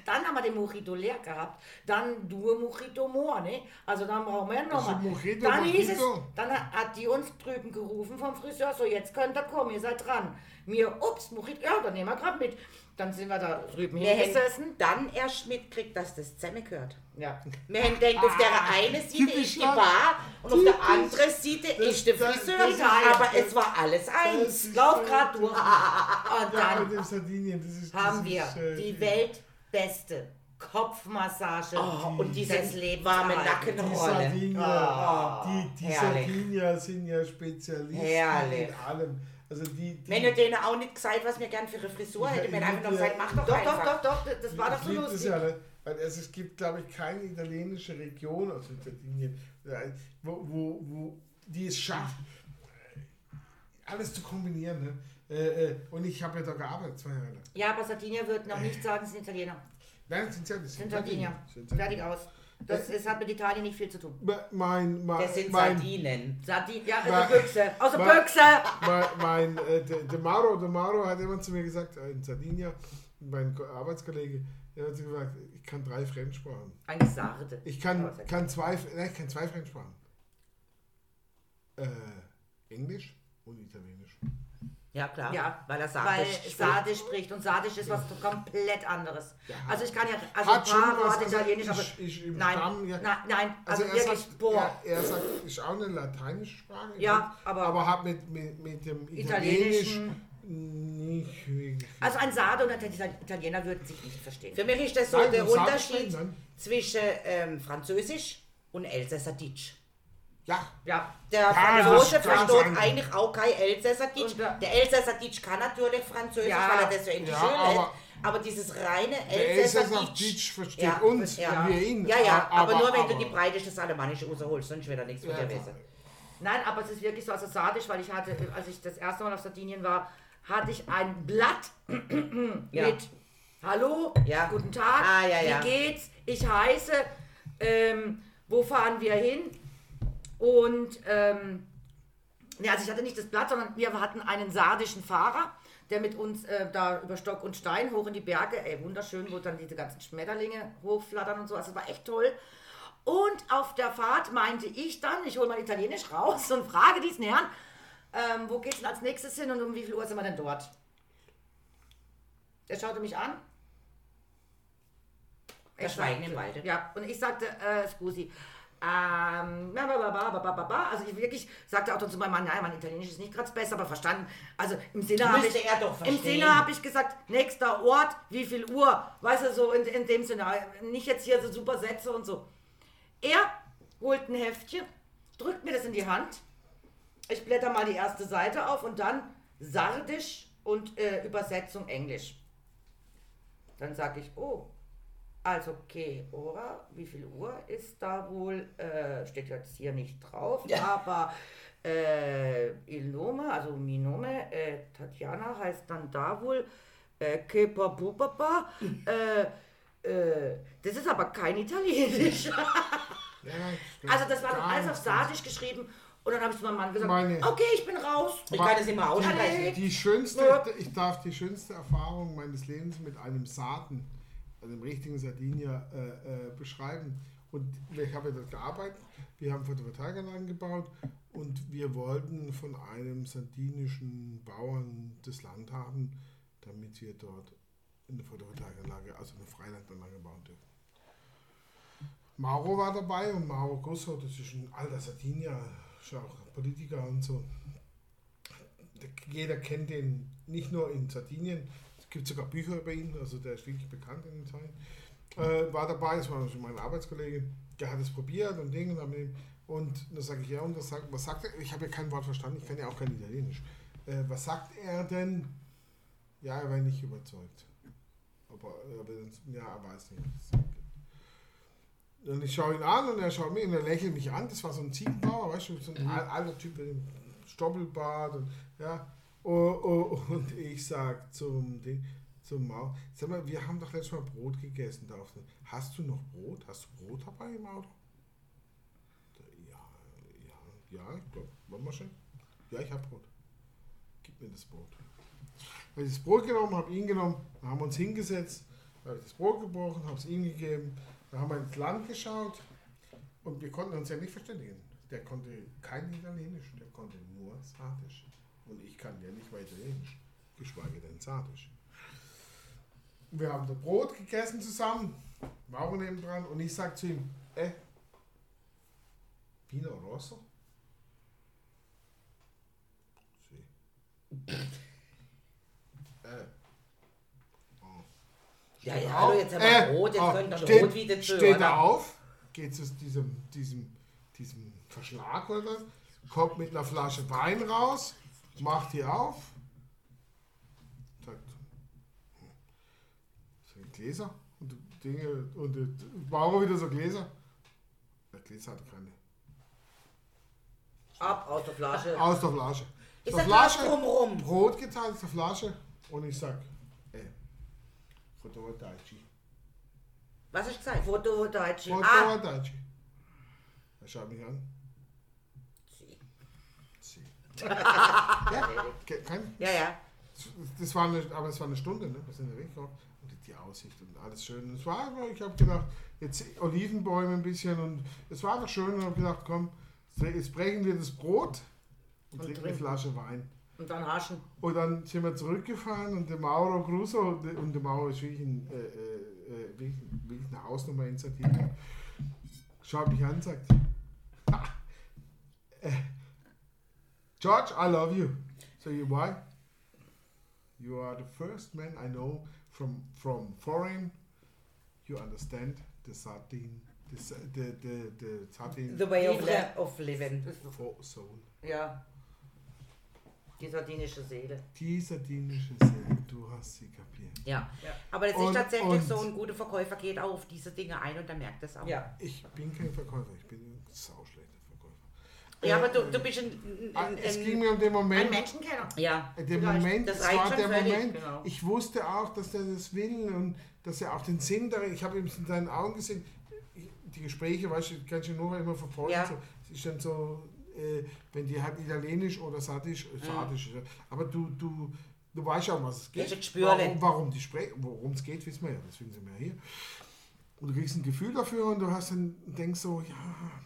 dann haben wir den Mojito leer gehabt, dann Due Mojito more, ne? Also dann brauchen wir nochmal. Also Mojito, Dann hieß es, Mojito. dann hat die uns drüben gerufen vom Friseur, so jetzt könnt ihr kommen, ihr seid dran. Mir, ups, Mojito, ja, dann nehmen wir gerade mit. Dann sind wir da drüben Wir haben hingesessen. dann erst mitgekriegt, dass das zusammengehört. Ja. Wir haben gedacht, auf der einen Seite typisch ist die. Bar und auf der anderen Seite ist der Friseur. das ist- aber es war alles eins. Lauf gerade durch. <laughs> Und dann mit dem Sardinien, das ist. haben wir ist, äh, weltbeste Kopfmassage Oh, und diese des Lebens warme erhalten. Die Nackenrolle. Sardinier, Ah, die, die. Sardinier sind ja Spezialisten Herrlich. in allem. Also die, die Wenn ihr denen auch nicht gesagt, was wir gern für eine Frisur hätten, wenn einfach nur gesagt, mach doch, Doch, einfach. doch, doch, doch, das war doch so lustig. ja, ne? Weil es, es gibt, glaube ich, keine italienische Region, also in Sardinien, äh, wo, wo, wo die es schafft, alles zu kombinieren. Ne? Äh, äh, und ich habe ja da gearbeitet, zwei Jahre lang. Ja, aber Sardinier würden auch nicht sagen, sie sind Italiener. Nein, sind ja das Sind Sardinier. Sind Fertig aus. Das ist, hat mit Italien nicht viel zu tun. Mein, mein, Das sind mein, Sardinen. Sardin, ja, Ma- also Büchse. Aus der Ma- Büchse! mein, mein äh, der, der Maro, der Maro hat immer zu mir gesagt, äh, in Sardinien, mein Ko- Arbeitskollege, der hat gesagt, ich kann drei Fremdsprachen. Eine Sarde. Ich kann, kann zwei, nein, ich kann zwei Fremdsprachen. Äh, Englisch und Italienisch. Ja, klar. Ja, weil er sagt, Weil das spricht. Sardisch spricht und Sardisch ist was komplett anderes. Ja. Also ich kann ja, also Hat ein paar Worte also Italienisch, aber ich- ich nein, Stamm, ja. nein, nein, also, er wirklich, sagt, boah. Er, er sagt, ist auch eine lateinische Sprache. Ja, aber- aber hat mit, mit, mit dem Italienisch Italienischen- nicht wirklich. Also ein Sarde und ein Italiener würden sich nicht verstehen. Für mich ist das so Nein, der Unterschied zwischen ähm, Französisch und Elsässerdeutsch. Ja, Ja, Der Ja, Franzose versteht eigentlich auch kein Elsässerdeutsch. Der- Der Elsässerdeutsch kann natürlich Französisch, Ja. weil er das so in die Ja, Schule aber- hat. Aber dieses reine der Elsässerdeutsch... Versteht Ja, uns, ja. wir ihn. Ja, ja, aber, nur wenn aber, du die Breite des Alemannische rausholst, sonst wird er nichts Ja, dir wissen. Nein, aber es ist wirklich so, also Sardisch, weil ich hatte, als ich das erste Mal auf Sardinien war, hatte ich ein Blatt <clears throat> Ja. mit Hallo, Ja. guten Tag, Ah, ja, ja. wie geht's, ich heiße, ähm, wo fahren wir hin? Und, ähm, ja, also ich hatte nicht das Blatt, sondern wir hatten einen sardischen Fahrer, der mit uns äh, da über Stock und Stein hoch in die Berge, ey, wunderschön, wo dann diese ganzen Schmetterlinge hochflattern und so, also es war echt toll. Und auf der Fahrt meinte ich dann, ich hole mal Italienisch raus und frage diesen Herrn, ähm, wo geht's denn als nächstes hin und um wie viel Uhr sind wir denn dort? Er schaute mich an. Das Ich Schweigen im Walde. Ja, und ich sagte, äh, scusi, ähm, also ich wirklich sagte auch dann zu meinem Mann, nein, mein Italienisch ist nicht gerade das Beste, aber verstanden. Also im Sinne habe ich, er doch im verstehen. Sinne habe ich gesagt, nächster Ort, wie viel Uhr, weißt du, so in, in dem Sinne, nicht jetzt hier so super Sätze und so. Er holt ein Heftchen, drückt mir das in die Hand, ich blätter mal die erste Seite auf und dann Sardisch und äh, Übersetzung Englisch. Dann sage ich, oh, also okay, ora, wie viel Uhr ist da wohl? Äh, steht jetzt hier nicht drauf, aber äh, il nome, also mi nome, äh, Tatjana heißt dann da wohl äh, che papupapa. äh, äh, das ist aber kein Italienisch. Ja. <laughs> Also das war Gar alles auf. Sardisch geschrieben Und dann habe ich zu meinem Mann gesagt, Meine- okay, ich bin raus. Ich kann das immer aussprechen. Hey. Die schönste, Ja. ich darf die schönste Erfahrung meines Lebens mit einem Saaten, einem richtigen Sardinier, äh, äh, beschreiben. Und ich habe dort gearbeitet, wir haben Photovoltaikanlagen gebaut und wir wollten von einem sardinischen Bauern das Land haben, damit wir dort eine Photovoltaikanlage, also eine Freilandanlage bauen dürfen. Mauro war dabei und Mauro Gusso, das ist ein alter Sardinier, ist auch Politiker und so. Der- Jeder kennt den nicht nur in Sardinien, gibt sogar Bücher über ihn, also der ist wirklich bekannt in Italien. Äh, war dabei, das war schon mein Arbeitskollege, der hat es probiert und Dinge und, haben ihm- und dann sage ich, ja, und das sagt, was sagt er? Ich habe ja kein Wort verstanden, ich kann ja auch kein Italienisch. Äh, was sagt er denn? Ja, er war nicht überzeugt. Aber, aber ja, er weiß nicht. Und ich schaue ihn an und er schaut mich und er lächelt mich an. Das war so ein Ziegenbauer, weißt du, so ein al- alter Typ mit dem Stoppelbart und ja. Oh, oh, und ich sag zum Ding, zum Mau, sag mal, wir haben doch letztes Mal Brot gegessen da Hast du noch Brot? Hast du Brot dabei im Auto? Ja, ja, ja, ich glaube, wollen wir schon? Ja, ich habe Brot. Gib mir das Brot. Habe ich das Brot genommen, habe ihn genommen, haben uns hingesetzt, habe das Brot gebrochen, habe es ihm gegeben, dann haben wir ins Land geschaut und wir konnten uns ja nicht verständigen. Der konnte kein Italienisch, der konnte nur Sardisch. Und ich kann ja nicht mal Italienisch, geschweige denn Sardisch. Wir haben das Brot gegessen zusammen, Mauro neben dran und ich sag zu ihm, äh, Vino Rosso? Sie. Äh. <laughs> Oh. Ja, ja, hallo, jetzt haben wir Äh, Brot, jetzt oh, könnt ihr steht, Brot wieder zu, Steht er auf, geht zu diesem, diesem, diesem Verschlag oder was, kommt mit einer Flasche Wein raus, macht die auf, sagt, das sind Gläser und die Dinge, und warum wieder so Gläser? Der Gläser hat keine. Ab aus der Flasche. Aus der Flasche. Ist der Flasche, drumrum? Brot geteilt aus der Flasche und ich sag, ey, Photovoltaici. Was hast du gesagt? Photovoltaici. Ah. Photovoltaici. Er schaut mich an. Ja, ke- kein, Ja, ja. das war eine, aber es war eine Stunde, ne? Wir sind ja weggekommen. Und die- Aussicht und alles schön. Und es war ich habe gedacht, jetzt Olivenbäume ein bisschen und es war einfach schön und habe gedacht, komm, jetzt brechen wir das Brot und, trinken eine. Flasche Wein. Und dann haschen. Und dann sind wir zurückgefahren und der Mauro Gruso, und der Mauro ist wirklich, ein, äh, äh, wirklich, wirklich eine Hausnummer in Sardinien, schaut mich an und sagt, "Ha, <laughs> äh, George, I love you. So you why? You are the first man I know from from foreign. You understand the sardine, the the the, the sardine The way of, li of living. for soul. Ja. Die sardinische Seele. Die sardinische Seele, du hast sie kapiert. Ja. Aber es ist Und- tatsächlich und- so, ein guter Verkäufer geht auch auf diese Dinge ein und er merkt das auch. Ja. Ich bin kein Verkäufer, ich bin Verkäufer. Ja, Äh, aber du, du bist ein, Ah, ein, Es ein, ging mir um den Ein Moment, Menschenkenner. ja, der vielleicht. Moment, Das das war der völlig, Moment. genau. Ich wusste auch, dass er das will und dass er auch den Sinn darin, ich habe ihm in seinen Augen gesehen, die Gespräche, weißt du, kannst du nur immer verfolgen. Ja. So, es ist dann so, äh, wenn die halt italienisch oder sardisch, Mhm. äh, sardisch ist, aber du, du, du weißt ja, um was es geht. Ein warum, warum die sprechen, worum es geht, wissen wir ja, deswegen sind wir ja hier. Und du kriegst ein Gefühl dafür und du hast dann denkst so, ja,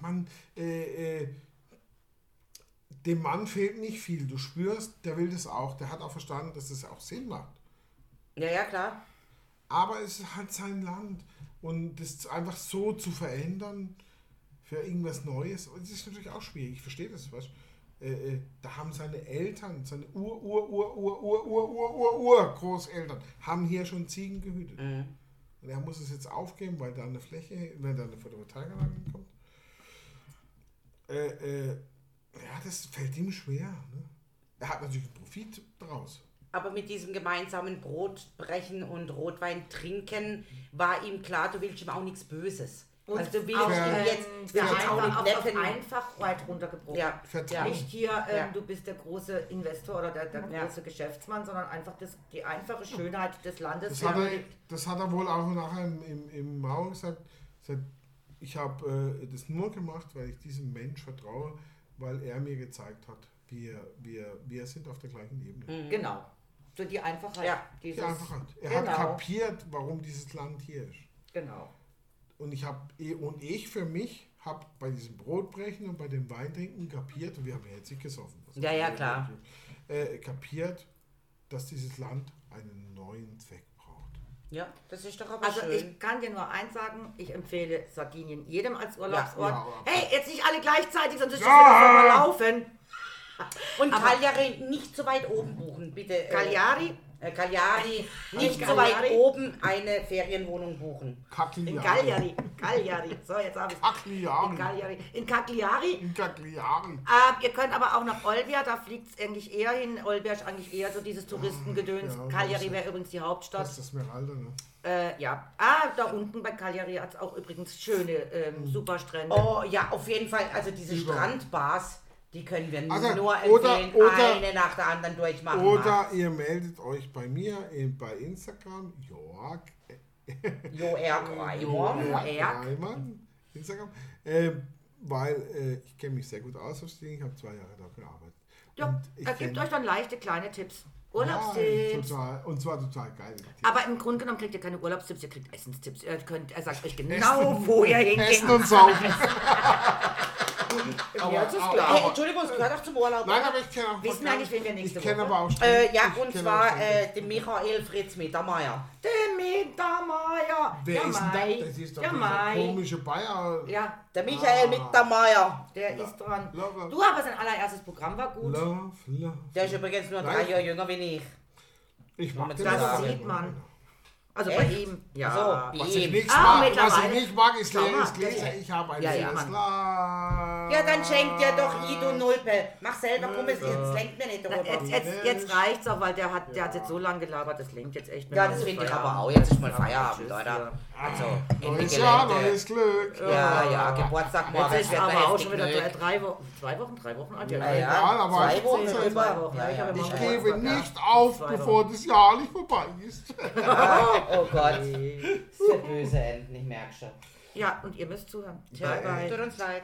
Mann, äh, äh, dem Mann fehlt nicht viel. Du spürst, der will das auch. Der hat auch verstanden, dass das auch Sinn macht. ja, ja, klar. Aber es ist halt sein Land. Und das einfach so zu verändern für irgendwas Neues, das ist natürlich auch schwierig. Ich verstehe das, weißt. Äh, äh, da haben seine Eltern, seine Ur, Ur, Ur, Ur, Ur, Ur, Ur, Ur, Ur Großeltern, haben hier schon Ziegen gehütet. Mhm. Und er muss es jetzt aufgeben, weil da eine Fläche, wenn da eine Photovoltaikanlage kommt. Äh, äh, ja, das fällt ihm schwer. Ne? Er hat natürlich einen Profit daraus. Aber mit diesem gemeinsamen Brotbrechen und Rotwein trinken war ihm klar, du willst ihm auch nichts Böses. Und also du willst auch, ihm Ver- jetzt, ähm, jetzt auch einfach, nicht auf, auf netten. einfach weit runtergebrochen. Ja, Vertrauen. Nicht hier, ähm, Ja. du bist der große Investor oder der, der Ja. große Geschäftsmann, sondern einfach das, die einfache Schönheit des Landes. Das hat, er, das hat er wohl auch nachher im, im, im Mauer gesagt. gesagt ich habe äh, das nur gemacht, weil ich diesem Mensch vertraue, weil er mir gezeigt hat, wir, wir, wir sind auf der gleichen Ebene. Genau. So die Einfachheit. Ja, dieses, Die Einfachheit. Er Genau. hat kapiert, warum dieses Land hier ist. Genau. Und ich habe und ich für mich habe bei diesem Brotbrechen und bei dem Weintrinken kapiert, und wir haben ja jetzt nicht gesoffen. was Ja, ja, klar. Äh, kapiert, dass dieses Land einen neuen Zweck. Ja, das ist doch aber Also schön. ich kann dir nur eins sagen, ich empfehle Sardinien jedem als Urlaubsort. Ja, ja, hey, jetzt nicht alle gleichzeitig, sonst ist Ja. das verlaufen. Und Cagliari nicht so weit oben buchen, bitte. äh, Cagliari Äh, Cagliari, nicht so Cagliari. weit oben eine Ferienwohnung buchen. in Cagliari. Cagliari. Cagliari. So, jetzt habe ich Cagliari. In Cagliari. In Cagliari. In Cagliari. Äh, ihr könnt aber auch nach Olbia, da fliegt es eigentlich eher hin. Olbia ist eigentlich eher so dieses Touristengedöns. Ja, Cagliari das- wäre übrigens die Das Hauptstadt. ist das Smeralda, ne? Äh, ja. Ah, da unten bei Cagliari hat es auch übrigens schöne, ähm, super Strände. Oh ja, auf jeden Fall. Also diese. Strandbars, die können wir Also, nur oder- empfehlen, oder- eine nach der anderen durchmachen. Oder ihr meldet euch bei mir in, bei Instagram, Jörg, Jo, er Reimer. Erk. Reimann, Instagram, äh, weil äh, ich kenne mich sehr gut aus ich habe zwei Jahre da gearbeitet. Ja, er gibt euch dann leichte kleine Tipps. Ja, Urlaubstipps. total, und zwar total geil. aber im Grunde genommen kriegt ihr keine Urlaubstipps, ihr kriegt Essenstipps. Ihr könnt, er sagt euch genau, wo ihr Essen hingehen und Saufen. <laughs> Ja, das ist aber- klar. Hey, Entschuldigung, es gehört auch zum Urlaub. Nein, aber ich kenne auch. Wissen wir eigentlich, wen wir nächste Ich Woche- aber auch. Äh, ja, und zwar äh, den Michael Fritz Mittermeier. Der Mittermeier. Wer der ist denn das? Das ist doch der dieser komische Bayer. Ja, Der Michael Mittermeier. der ist dran. Love. Du, aber sein allererstes Programm war gut. Love, love. Der ist übrigens nur drei. Jahre jünger wie ich. Ich mag Das aber. sieht man. Also bei ihm. Ja. So, Was wie ich ihm. nicht Ah, mag, was mittlerweile. ich nicht mag, ist leeres Gläser. Ich habe ein Ja, ja, leeres Mann. Glas. Ja, dann schenk dir doch Ido Nulpe. Mach selber, komm, es jetzt lenkt mir nicht Na, darüber. jetzt, jetzt, jetzt reicht's auch, weil der hat, der hat jetzt so lange gelabert, das lenkt jetzt echt. Ja, das finde ich aber auch. Jetzt ist mal Ja, Feierabend, ja. Also, in die Neues Jahr, neues Glück. Ja, ja, Geburtstag morgen. Jetzt ist aber auch schon wieder drei, Wochen, zwei Wochen, drei Wochen alt. Ja, ja, aber zwei ich- Wochen ich- über. Wochen. Ja, Ich ja. gebe ja. nicht auf, Zwei bevor das Jahr nicht vorbei ist. <laughs> <laughs> Oh Gott. <laughs> Das ist für böse Enden, ich merke schon. Ja, und ihr müsst zuhören. Tja, bye. tut uns leid.